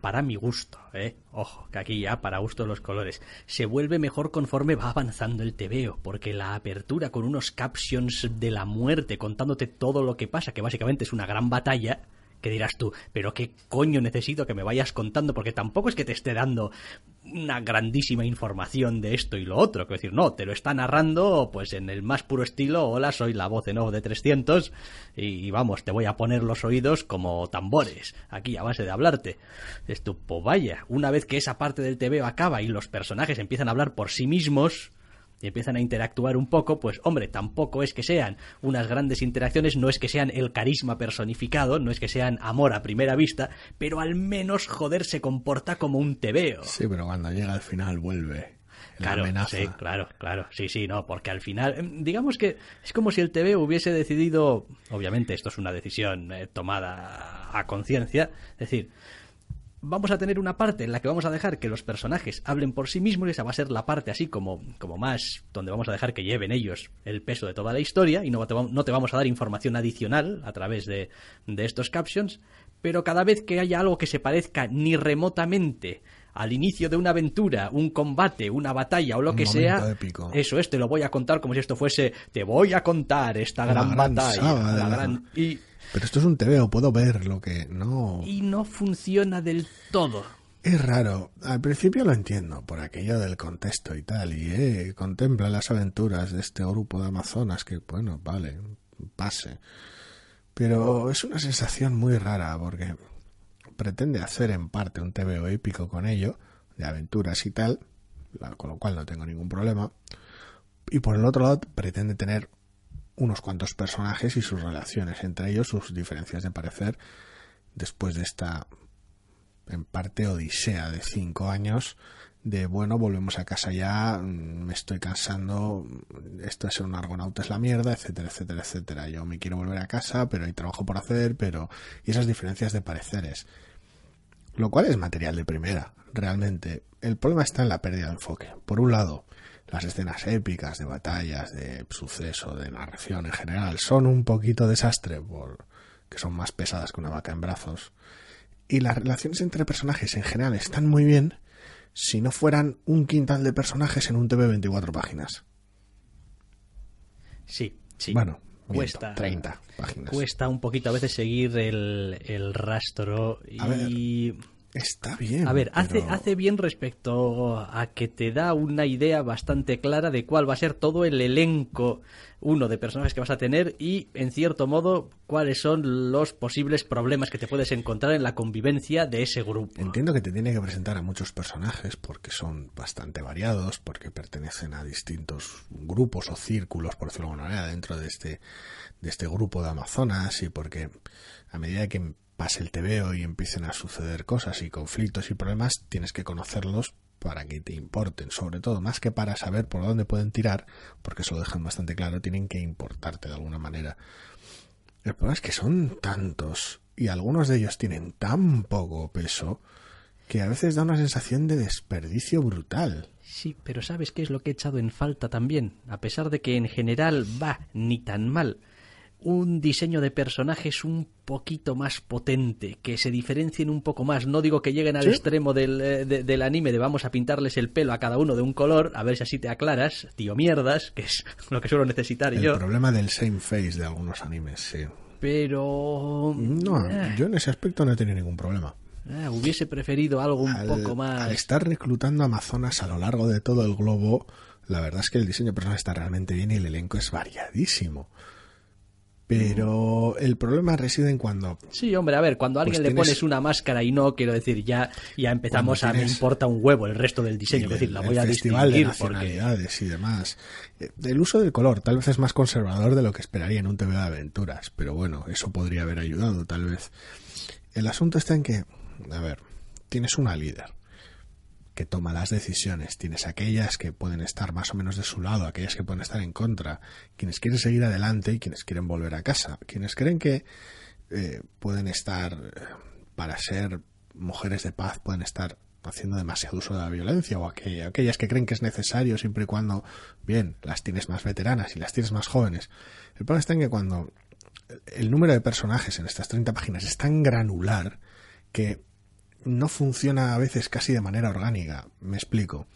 para mi gusto, ¿eh? Ojo, que aquí ya para gusto los colores. Se vuelve mejor conforme va avanzando el TVO, porque la apertura con unos captions de la muerte contándote todo lo que pasa, que básicamente es una gran batalla, que dirás tú, pero qué coño necesito que me vayas contando, porque tampoco es que te esté dando una grandísima información de esto y lo otro, que decir, no, te lo está narrando pues en el más puro estilo, hola, soy la voz en off de 300 y, y vamos, te voy a poner los oídos como tambores, aquí a base de hablarte. Esto, pues vaya, una vez que esa parte del TVO acaba y los personajes empiezan a hablar por sí mismos, y empiezan a interactuar un poco, pues hombre, tampoco es que sean unas grandes interacciones, no es que sean el carisma personificado, no es que sean amor a primera vista, pero al menos joder se comporta como un tebeo. Sí, pero cuando llega al final vuelve. La Claro, amenaza. sí, claro, claro, sí, sí, no, porque al final, em, digamos que es como si el TV hubiese decidido, obviamente esto es una decisión eh, tomada a conciencia, es decir, vamos a tener una parte en la que vamos a dejar que los personajes hablen por sí mismos y esa va a ser la parte así como, como más donde vamos a dejar que lleven ellos el peso de toda la historia y no te, no te vamos a dar información adicional a través de, de estos captions, pero cada vez que haya algo que se parezca ni remotamente al inicio de una aventura, un combate, una batalla o lo Un que sea, épico. eso es, te lo voy a contar como si esto fuese, te voy a contar esta La gran, gran batalla, la- gran... Y, Pero esto es un TVO, puedo ver lo que no. y no funciona del todo. Es raro. Al principio lo entiendo, por aquello del contexto y tal, y eh, contempla las aventuras de este grupo de amazonas que, bueno, vale, pase. Pero es una sensación muy rara porque pretende hacer en parte un TVO épico con ello, de aventuras y tal, con lo cual no tengo ningún problema. Y por el otro lado pretende tener unos cuantos personajes y sus relaciones entre ellos, sus diferencias de parecer, después de esta en parte odisea de cinco años de bueno volvemos a casa ya mm, me estoy cansando esto de ser un argonauta es la mierda etcétera etcétera etcétera. Yo me quiero volver a casa pero hay trabajo por hacer pero y esas diferencias de pareceres. Lo cual es material de primera realmente. El problema está en la pérdida de enfoque. Por un lado las escenas épicas de batallas de suceso de narración en general son un poquito desastre por que son más pesadas que una vaca en brazos y las relaciones entre personajes en general están muy bien si no fueran un quintal de personajes en un TV 24 páginas. Sí, sí. Bueno, cuesta, miento, 30 páginas. cuesta un poquito a veces seguir el, el rastro A ver, y... Está bien. A ver, hace, pero- hace bien respecto a que te da una idea bastante clara de cuál va a ser todo el elenco, uno, de personajes que vas a tener y, en cierto modo, cuáles son los posibles problemas que te puedes encontrar en la convivencia de ese grupo. Entiendo que te tiene que presentar a muchos personajes porque son bastante variados, porque pertenecen a distintos grupos o círculos, por decirlo de alguna manera, dentro de este, de este grupo de Amazonas y porque a medida que pase el TVO y empiecen a suceder cosas y conflictos y problemas, tienes que conocerlos para que te importen, sobre todo, más que para saber por dónde pueden tirar, porque eso lo dejan bastante claro, tienen que importarte de alguna manera. El problema es que son tantos y algunos de ellos tienen tan poco peso que a veces da una sensación de desperdicio brutal. Sí, pero ¿sabes qué es lo que he echado en falta también? A pesar de que en general va ni tan mal. Un diseño de personajes un poquito más potente, que se diferencien un poco más. No digo que lleguen al Sí. extremo del, eh, de- del anime de vamos a pintarles el pelo a cada uno de un color, a ver si así te aclaras, tío mierdas, que es <laughs> lo que suelo necesitar El yo. problema del same face de algunos animes, sí. Pero... No, eh, yo en ese aspecto no he tenido ningún problema. eh, hubiese preferido algo un al, poco más... al estar reclutando amazonas a lo largo de todo el globo, la verdad es que el diseño de está realmente bien y el elenco es variadísimo. Pero el problema reside en cuando Sí, hombre, a ver, cuando a Pues alguien le tienes- pones una máscara y no, quiero decir, ya, ya empezamos a me importa un huevo el resto del diseño, el, es decir, la el voy a festival de porque... nacionalidades y demás. Eh, El uso del color tal vez es más conservador de lo que esperaría en un TV de aventuras, pero bueno, eso podría haber ayudado tal vez. El asunto está en que, a ver, tienes una líder toma las decisiones, tienes aquellas que pueden estar más o menos de su lado, aquellas que pueden estar en contra, quienes quieren seguir adelante y quienes quieren volver a casa, quienes creen que eh, pueden estar, eh, para ser mujeres de paz, pueden estar haciendo demasiado uso de la violencia o aquella- aquellas que creen que es necesario siempre y cuando, bien, las tienes más veteranas y las tienes más jóvenes. El problema está en que cuando el número de personajes en estas 30 páginas es tan granular que no funciona a veces casi de manera orgánica. Me explico.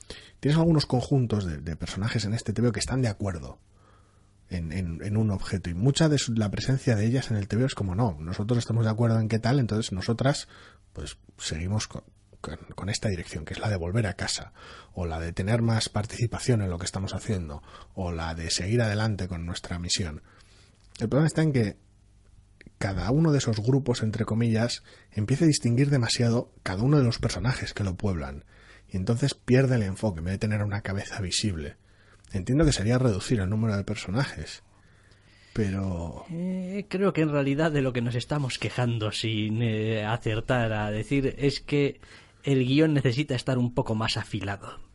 Tienes algunos conjuntos de, de personajes en este TVO que están de acuerdo en, en- en un objeto y mucha de la presencia de ellas en el TVO es como no, nosotros estamos de acuerdo en qué tal, entonces nosotras pues seguimos con, con- con esta dirección, que es la de volver a casa, o la de tener más participación en lo que estamos haciendo, o la de seguir adelante con nuestra misión. El problema está en que cada uno de esos grupos, entre comillas, empieza a distinguir demasiado cada uno de los personajes que lo pueblan. Y entonces pierde el enfoque, en vez de tener una cabeza visible. entiendo que sería reducir el número de personajes. Pero... Eh, creo que en realidad de lo que nos estamos quejando sin eh, acertar a decir es que el guion necesita estar un poco más afilado.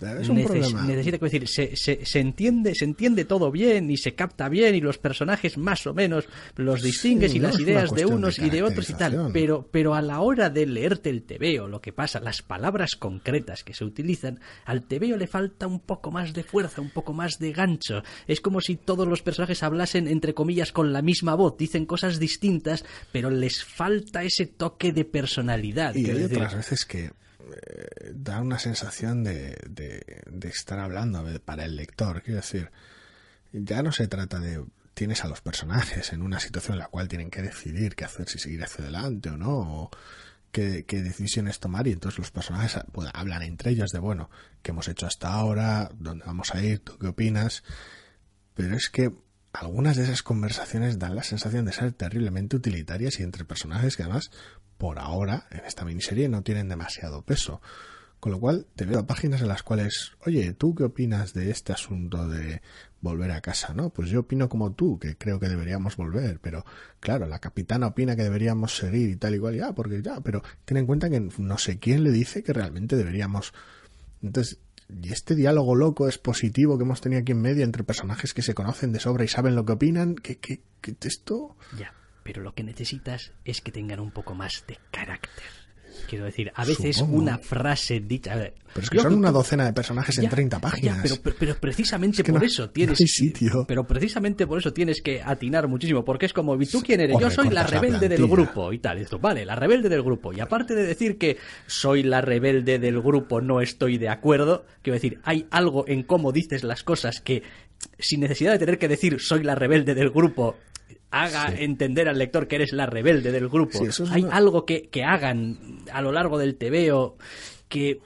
Es un problema. Necesita que decir, se, se, se, entiende, se entiende todo bien y se capta bien y los personajes más o menos los distingues Sí, y no las ideas de unos de y de otros y tal. Pero, pero a la hora de leerte el tebeo, lo que pasa, las palabras concretas que se utilizan, al tebeo le falta un poco más de fuerza, un poco más de gancho. Es como si todos los personajes hablasen entre comillas con la misma voz, dicen cosas distintas, pero les falta ese toque de personalidad. Y hay decir. otras veces que eh, da una sensación de, de, estar hablando para el lector. Quiero decir, ya no se trata de tienes a los personajes en una situación en la cual tienen que decidir qué hacer, si seguir hacia adelante o no, o qué, qué decisiones tomar, y entonces los personajes pues, hablan entre ellos de, bueno, qué hemos hecho hasta ahora, dónde vamos a ir, tú qué opinas, pero es que algunas de esas conversaciones dan la sensación de ser terriblemente utilitarias y entre personajes que además, por ahora, en esta miniserie no tienen demasiado peso. Con lo cual, te veo páginas en las cuales, oye, ¿tú qué opinas de este asunto de volver a casa? No, pues yo opino como tú, que creo que deberíamos volver, pero claro, la capitana opina que deberíamos seguir y tal igual, ya, porque ya, pero ten en cuenta que no sé quién le dice que realmente deberíamos. Entonces, y este diálogo loco es positivo que hemos tenido aquí en medio entre personajes que se conocen de sobra y saben lo que opinan, que, que, que esto Ya, pero lo que necesitas es que tengan un poco más de carácter. Quiero decir, a veces Supongo. una frase dicha... ver, Pero es que son una docena de personajes en Ya, 30 ya, páginas. pero, pero- pero precisamente Es que por no- eso tienes no hay sitio. pero precisamente por eso tienes que atinar muchísimo porque es como ¿y tú quién eres? O Yo soy la rebelde del grupo y tal y esto vale la rebelde del grupo y aparte de decir que soy la rebelde del grupo no estoy de acuerdo quiero decir hay algo en cómo dices las cosas que sin necesidad de tener que decir soy la rebelde del grupo haga Sí. entender al lector que eres la rebelde del grupo Sí, eso es hay una- algo que, que hagan a lo largo del tebeo que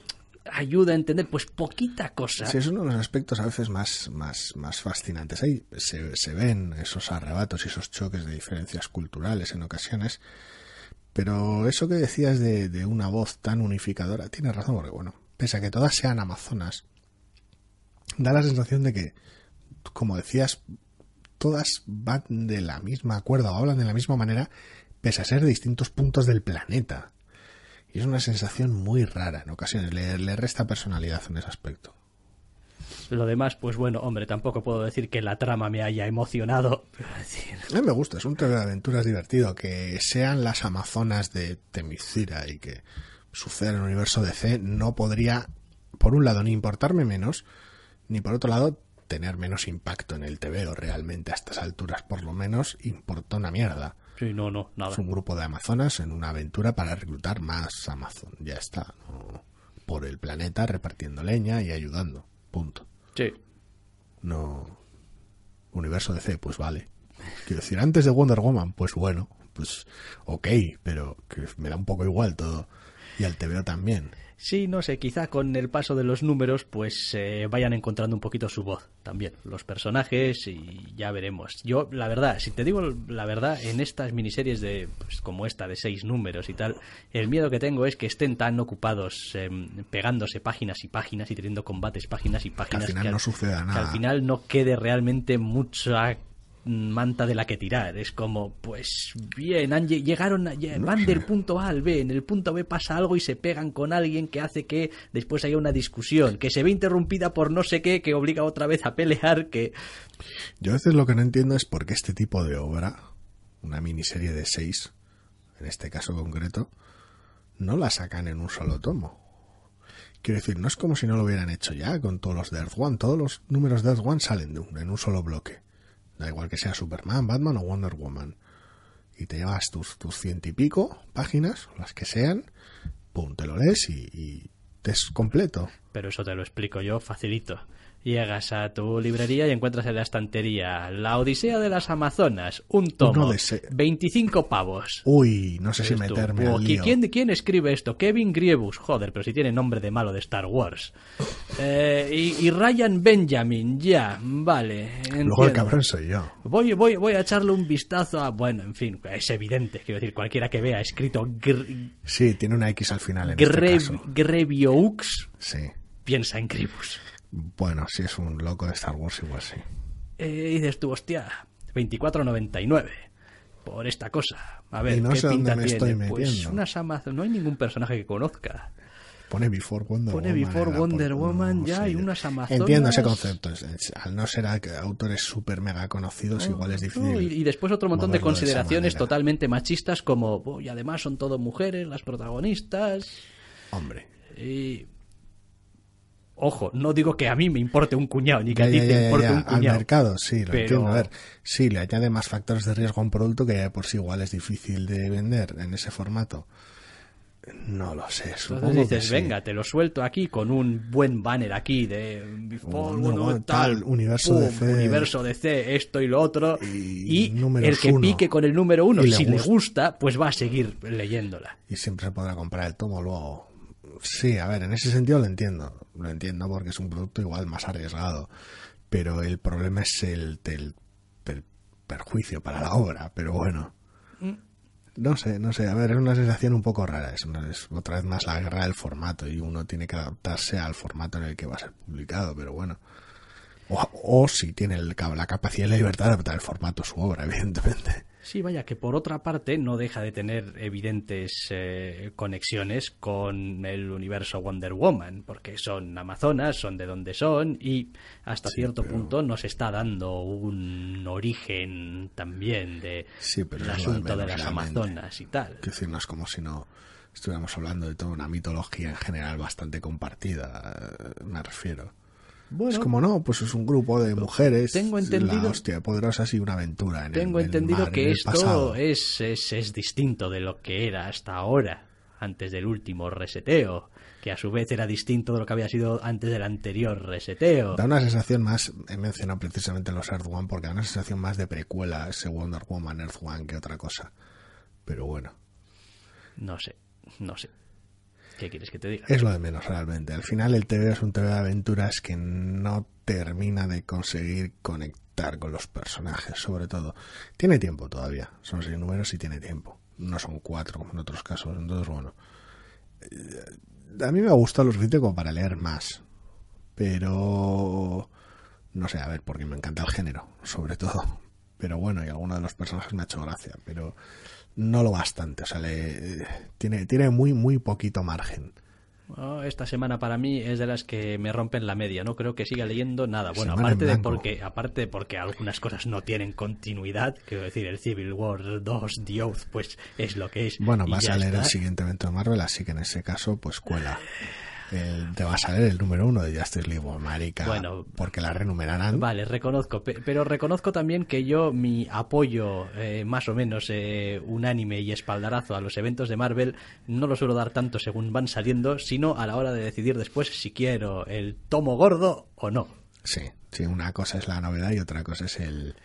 ayuda a entender pues poquita cosa Sí, es uno de los aspectos a veces más, más, más fascinantes. Ahí se, se ven esos arrebatos y esos choques de diferencias culturales en ocasiones. Pero eso que decías de, de una voz tan unificadora, tienes razón, porque bueno, pese a que todas sean amazonas, da la sensación de que, como decías, todas van de la misma cuerda o hablan de la misma manera, pese a ser de distintos puntos del planeta. Y es una sensación muy rara en ocasiones, le, le resta personalidad en ese aspecto. Lo demás, pues bueno, hombre, tampoco puedo decir que la trama me haya emocionado. Pero decir, A mí me gusta, es un TV de aventuras divertido. Que sean las Amazonas de Temicira y que suceda en el universo DC no podría, por un lado, ni importarme menos, ni por otro lado, tener menos impacto en el TVO realmente a estas alturas. Por lo menos importa una mierda. sí, no, no, nada. Es un grupo de Amazonas en una aventura para reclutar más Amazon. Ya está. ¿no? Por el planeta repartiendo leña y ayudando. Punto. Sí. no universo DC, pues vale. Quiero decir, antes de Wonder Woman, pues bueno, pues ok, pero que me da un poco igual todo. Y al TVO también. Sí, no sé, quizá con el paso de los números, pues eh, vayan encontrando un poquito su voz también, los personajes y ya veremos. Yo, la verdad, si te digo la verdad, en estas miniseries de, pues, como esta de seis números y tal, el miedo que tengo es que estén tan ocupados em, pegándose páginas y páginas y teniendo combates páginas y páginas final no suceda que nada. al final no quede realmente mucha manta de la que tirar. Es como, pues bien, han lle- llegaron, a- van del punto A al B, en el punto B pasa algo y se pegan con alguien que hace que después haya una discusión, que se ve interrumpida por no sé qué, que obliga otra vez a pelear, que... Yo a veces lo que no entiendo es por qué este tipo de obra, una miniserie de seis, en este caso concreto, no la sacan en un solo tomo. Quiero decir, no es como si no lo hubieran hecho ya con todos los de Earth One. Todos los números de Earth One salen de un- en un solo bloque. Da igual que sea Superman, Batman o Wonder Woman. Y te llevas tus, tus ciento y pico páginas, las que sean, pum, te lo lees y, y te es completo. Pero eso te lo explico yo facilito. Llegas a tu librería y encuentras en la estantería La Odisea de las Amazonas, un tomo, de ese- 25 pavos. Uy, no sé si meterme al ¿qui- lío. ¿quién, ¿Quién escribe esto? Kevin Grievous. Joder, pero si tiene nombre de malo de Star Wars. Eh, y, y Ryan Benjamin, ya, vale. Luego el entiendo. cabrón soy yo. Voy, voy, voy a echarle un vistazo a... Bueno, en fin, es evidente. Quiero decir, cualquiera que vea escrito Sí, tiene una X al final en Gre- este caso. Grevioux Sí. piensa en Grievous. Bueno, si es un loco de Star Wars, igual sí. Eh, y dices tú, hostia, 24.99 por esta cosa. A ver, Y no ¿qué sé dónde me tiene? estoy Pues metiendo. unas Amazon, no hay ningún personaje que conozca. Pone Before Wonder Pone Woman. Before la Wonder por- Woman, ya, sé y unas Amazonas. Entiendo ese concepto. al no ser autores súper mega conocidos, igual es difícil. No, y, y después otro montón de consideraciones totalmente machistas como, "Oh, y además son todo mujeres las protagonistas. Hombre. Y... Ojo, no digo que a mí me importe un cuñado, ni que Ya, a ti ya, te importe ya. un Al cuñado. mercado, sí, lo Pero- entiendo. A ver, sí, le añade más factores de riesgo a un producto que de por sí igual es difícil de vender en ese formato. No lo sé, supongo Entonces que dices, sí. venga, te lo suelto aquí con un buen banner aquí de Before, Uno, tal, universo pum, DC. universo DC, esto y lo otro. Y el que uno. pique con el número uno, Y le si le gusta. gusta, pues va a seguir leyéndola. Y siempre se podrá comprar el tomo luego. Sí, a ver, en ese sentido lo entiendo. Lo entiendo porque es un producto igual más arriesgado. Pero el problema es el, el- el perjuicio para la obra. Pero bueno. No sé, no sé. A ver, es una sensación un poco rara. Es, una- es otra vez más la guerra del formato y uno tiene que adaptarse al formato en el que va a ser publicado. Pero bueno. O, o si tiene el- la capacidad y la libertad de adaptar el formato a su obra, <laughs> evidentemente. Sí, vaya, que por otra parte no deja de tener evidentes eh, conexiones con el universo Wonder Woman, porque son amazonas, son de donde son, y hasta cierto punto nos está dando un origen también de Sí, pero el de asunto de las amazonas y tal. Es decir, no es como si no estuviéramos hablando de toda una mitología en general bastante compartida, eh, me refiero. Bueno, es como no, pues es un grupo de mujeres, Tengo entendido- la hostia poderosas y una aventura en tengo el, en el entendido mar, que esto es, es, es distinto de lo que era hasta ahora, antes del último reseteo, que a su vez era distinto de lo que había sido antes del anterior reseteo. Da una sensación más, he mencionado precisamente los Earth One, porque da una sensación más de precuela ese Wonder Woman Earth One que otra cosa. Pero bueno, No sé, no sé. ¿Qué quieres que te diga? es lo de menos realmente. Al final el TV es un TV de aventuras que no termina de conseguir conectar con los personajes, sobre todo. Tiene tiempo todavía, son seis números y tiene tiempo. No son cuatro como en otros casos, entonces bueno. Eh, A mí me gusta lo suficiente como para leer más, pero no sé, a ver, porque me encanta el género, sobre todo. Pero bueno, y alguno de los personajes me ha hecho gracia, pero no lo bastante, o sea, le, tiene, tiene muy, muy poquito margen. Oh, esta semana para mí es de las que me rompen la media. No creo que siga leyendo nada. Bueno, Semana aparte de porque aparte de porque algunas cosas no tienen continuidad. Quiero decir, el Civil War 2, The Oath, pues es lo que es. Bueno, vas a leer está. el siguiente evento de Marvel, así que en ese caso, pues cuela. Te vas a leer el número uno de Justice League, bueno, marica, Bueno. porque la renumerarán. Vale, reconozco, pe- pero reconozco también que yo mi apoyo eh, más o menos eh, unánime y espaldarazo a los eventos de Marvel no lo suelo dar tanto según van saliendo, sino a la hora de decidir después si quiero el tomo gordo o no. Sí, sí, una cosa es la novedad y otra cosa es el,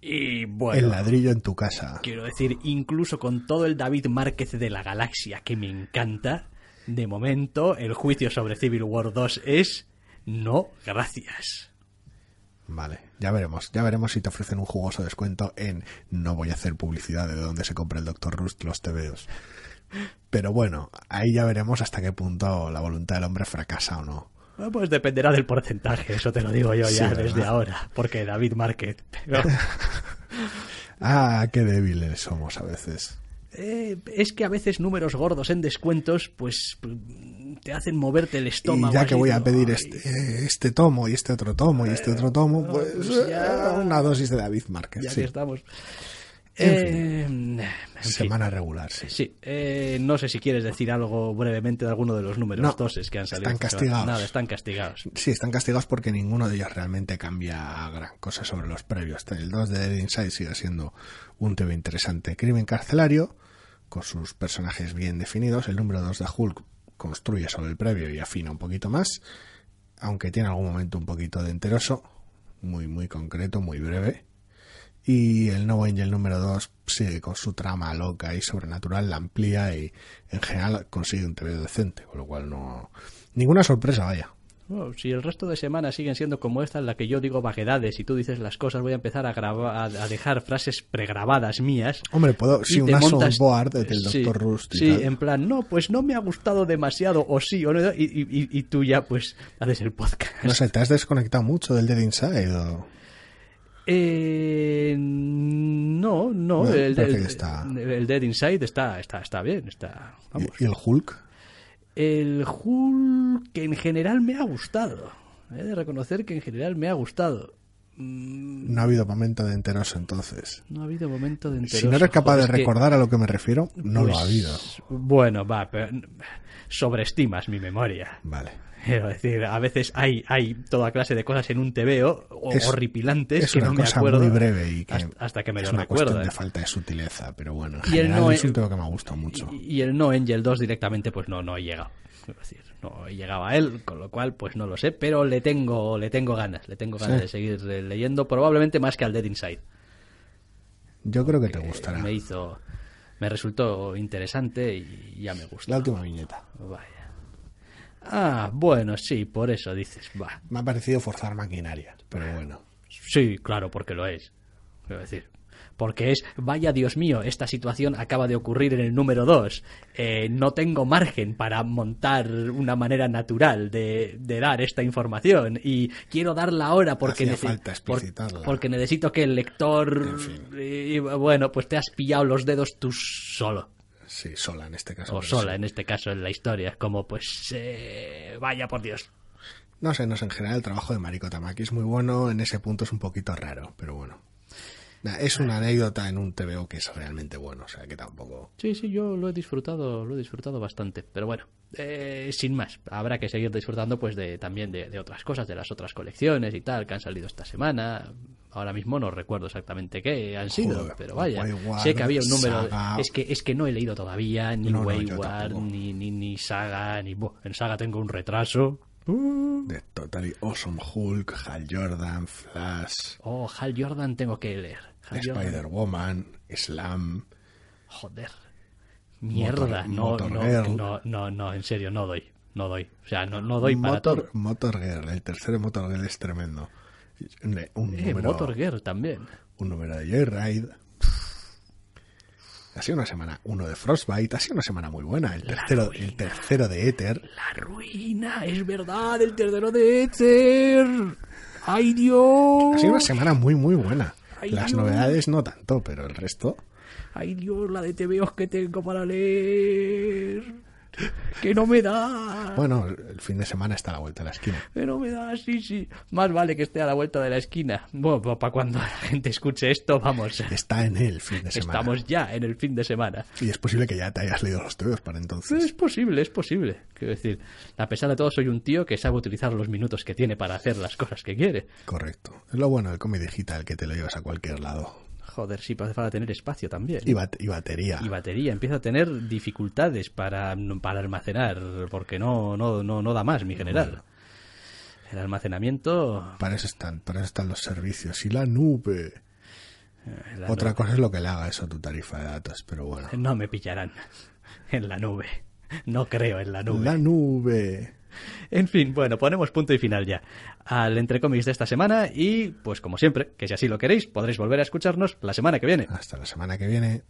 Y bueno, el ladrillo en tu casa. quiero decir, incluso con todo el David Márquez de la galaxia que me encanta, de momento el juicio sobre Civil War 2 es no, gracias. Vale, ya veremos, ya veremos si te ofrecen un jugoso descuento en no voy a hacer publicidad de dónde se compra el Dr. Rust los TVOs. Pero bueno, ahí ya veremos hasta qué punto la voluntad del hombre fracasa o no. Ah, Pues dependerá del porcentaje, eso te lo digo yo ya desde ahora, porque David Márquez. Pero, <laughs> Ah, qué débiles somos a veces. Eh, es que a veces números gordos en descuentos, pues te hacen moverte el estómago. Y ya que voy a pedir "Ay". este, este tomo y este otro tomo y este otro tomo, pues pues ya- eh, una dosis de David Márquez. Ya sí. que estamos. En Eh, en fin. Semana regular, sí. Sí, eh, no sé si quieres decir algo brevemente de alguno de los números No, doses que han salido. están castigados. Nada, están castigados. Sí, están castigados porque ninguno de ellos realmente cambia gran cosa sobre los previos. El 2 de Dead Inside sigue siendo un TV interesante. Crimen carcelario, con sus personajes bien definidos. El número 2 de Hulk construye sobre el previo y afina un poquito más, aunque tiene algún momento un poquito de enteroso, muy, muy concreto, muy breve. Y el No Angel número 2 sigue con su trama loca y sobrenatural, la amplía y en general consigue un TV decente, con lo cual no. Ninguna sorpresa, vaya. Oh, si el resto de semanas siguen siendo como esta en la que yo digo vaguedades y tú dices las cosas, voy a empezar a, grabar, a, dejar frases pregrabadas mías. Hombre, puedo, sí, te una montas- soundboard del Sí, Dr. Rust y Sí, tal. en plan, no, pues no me ha gustado demasiado, o sí, o no, y, y- y- y tú ya, pues, haces el podcast. No sé, ¿te has desconectado mucho del Dead Inside o...? Eh, no, no, Bueno, el, el- el Dead Inside está, está, está bien, está, vamos. ¿Y, y el Hulk? El Hulk que en general me ha gustado. He de reconocer que en general me ha gustado. Mm, No ha habido momento de enteroso entonces. No ha habido momento de Si enteroso. no eres capaz Joder, de que, recordar a lo que me refiero, no lo pues, ha habido. Bueno, va, pero sobreestimas mi memoria. Vale. <laughs> Quiero decir, a veces hay, hay toda clase de cosas en un TVO o Es- horripilantes Es que una no me cosa acuerdo muy breve y que hasta, hasta que me es lo una cuestión recuerdo. de falta de sutileza, pero bueno, en Y el general no es un tema que me ha gustado mucho. Y, y el no Angel 2 directamente, pues no, no he llegado. Es decir, no he llegado a él, con lo cual, pues no lo sé, pero le tengo, le tengo ganas, le tengo ganas Sí. de seguir eh, leyendo, probablemente más que al Dead Inside. Yo creo que te gustará. Me hizo, me resultó interesante y ya me gusta. La última viñeta. Vaya. Ah, bueno, sí, por eso dices, va. Me ha parecido forzar maquinaria, pero bueno. Sí, claro, porque lo es. Quiero decir, porque es, vaya Dios mío, esta situación acaba de ocurrir en el número 2. no tengo margen para montar una manera natural de, de dar esta información y quiero darla ahora porque, Hacía nece- falta por- explicitarla. porque necesito que el lector... En fin. y, bueno, pues te has pillado los dedos tú solo. Sí, sola en este caso. O sola, sí. en este caso, en la historia. Es como, pues, eh, vaya por Dios. No sé, no sé, en general el trabajo de Mariko Tamaki es muy bueno, en ese punto es un poquito raro, pero bueno. Es una anécdota en un TVO que es realmente bueno, o sea que tampoco... Sí, sí, yo lo he disfrutado, lo he disfrutado bastante. Pero bueno, eh, sin más, habrá que seguir disfrutando pues de también de, de otras cosas, de las otras colecciones y tal que han salido esta semana. Ahora mismo no recuerdo exactamente qué han sido, Joder, pero vaya, Wayward, sé que había un número. Saga. Es que es que no he leído todavía ni No, Wayward, ni, ni ni Saga, ni en Saga tengo un retraso. De Totally Awesome Hulk, Hal Jordan, Flash, Oh, Hal Jordan tengo que leer. Spider-Woman, Slam... Joder. Mierda, Motor- no, Motor no, no, no, no, en serio, no doy. No doy. O sea, no, no doy para Motor, todo. Motor Girl, el tercero Motor Girl es tremendo. Un, un Eh, número, Motor Girl también. un número de Joyride. Ha sido una semana, uno de Frostbite, ha sido una semana muy buena. El tercero, el tercero de Ether. La ruina, es verdad, el tercero de Ether. ¡Ay, Dios! Ha sido una semana muy, muy buena. Ay, Las Dios. novedades no tanto, pero el resto. ¡Ay, Dios, la de TVOs que tengo para leer! ¡Que no me da! Bueno, el fin de semana está a la vuelta de la esquina. Que no me da, sí, sí. Más vale que esté a la vuelta de la esquina. Bueno, para cuando la gente escuche esto, vamos. Está en el fin de semana. Estamos ya en el fin de semana. Y es posible que ya te hayas leído los tuyos para Es entonces. posible, es posible. Quiero decir, a pesar de todo, soy un tío que sabe utilizar los minutos que tiene para hacer las cosas que quiere. Correcto. Es lo bueno del cómic digital, que te lo llevas a cualquier lado. Joder, sí, hace falta tener espacio también. Y, bat- y batería. Y batería, empieza a tener dificultades para, para almacenar, porque no, no, no, no da más, mi general. El almacenamiento. Para eso están, para eso están los servicios. Y la nube. eh, la Otra nube- cosa es lo que le haga eso a tu tarifa de datos, pero bueno. No me pillarán en la nube. No creo en la nube. La nube. En fin, bueno, ponemos punto y final ya al Entre Cómics de esta semana y, pues como siempre, que si así lo queréis, podréis volver a escucharnos la semana que viene. Hasta la semana que viene.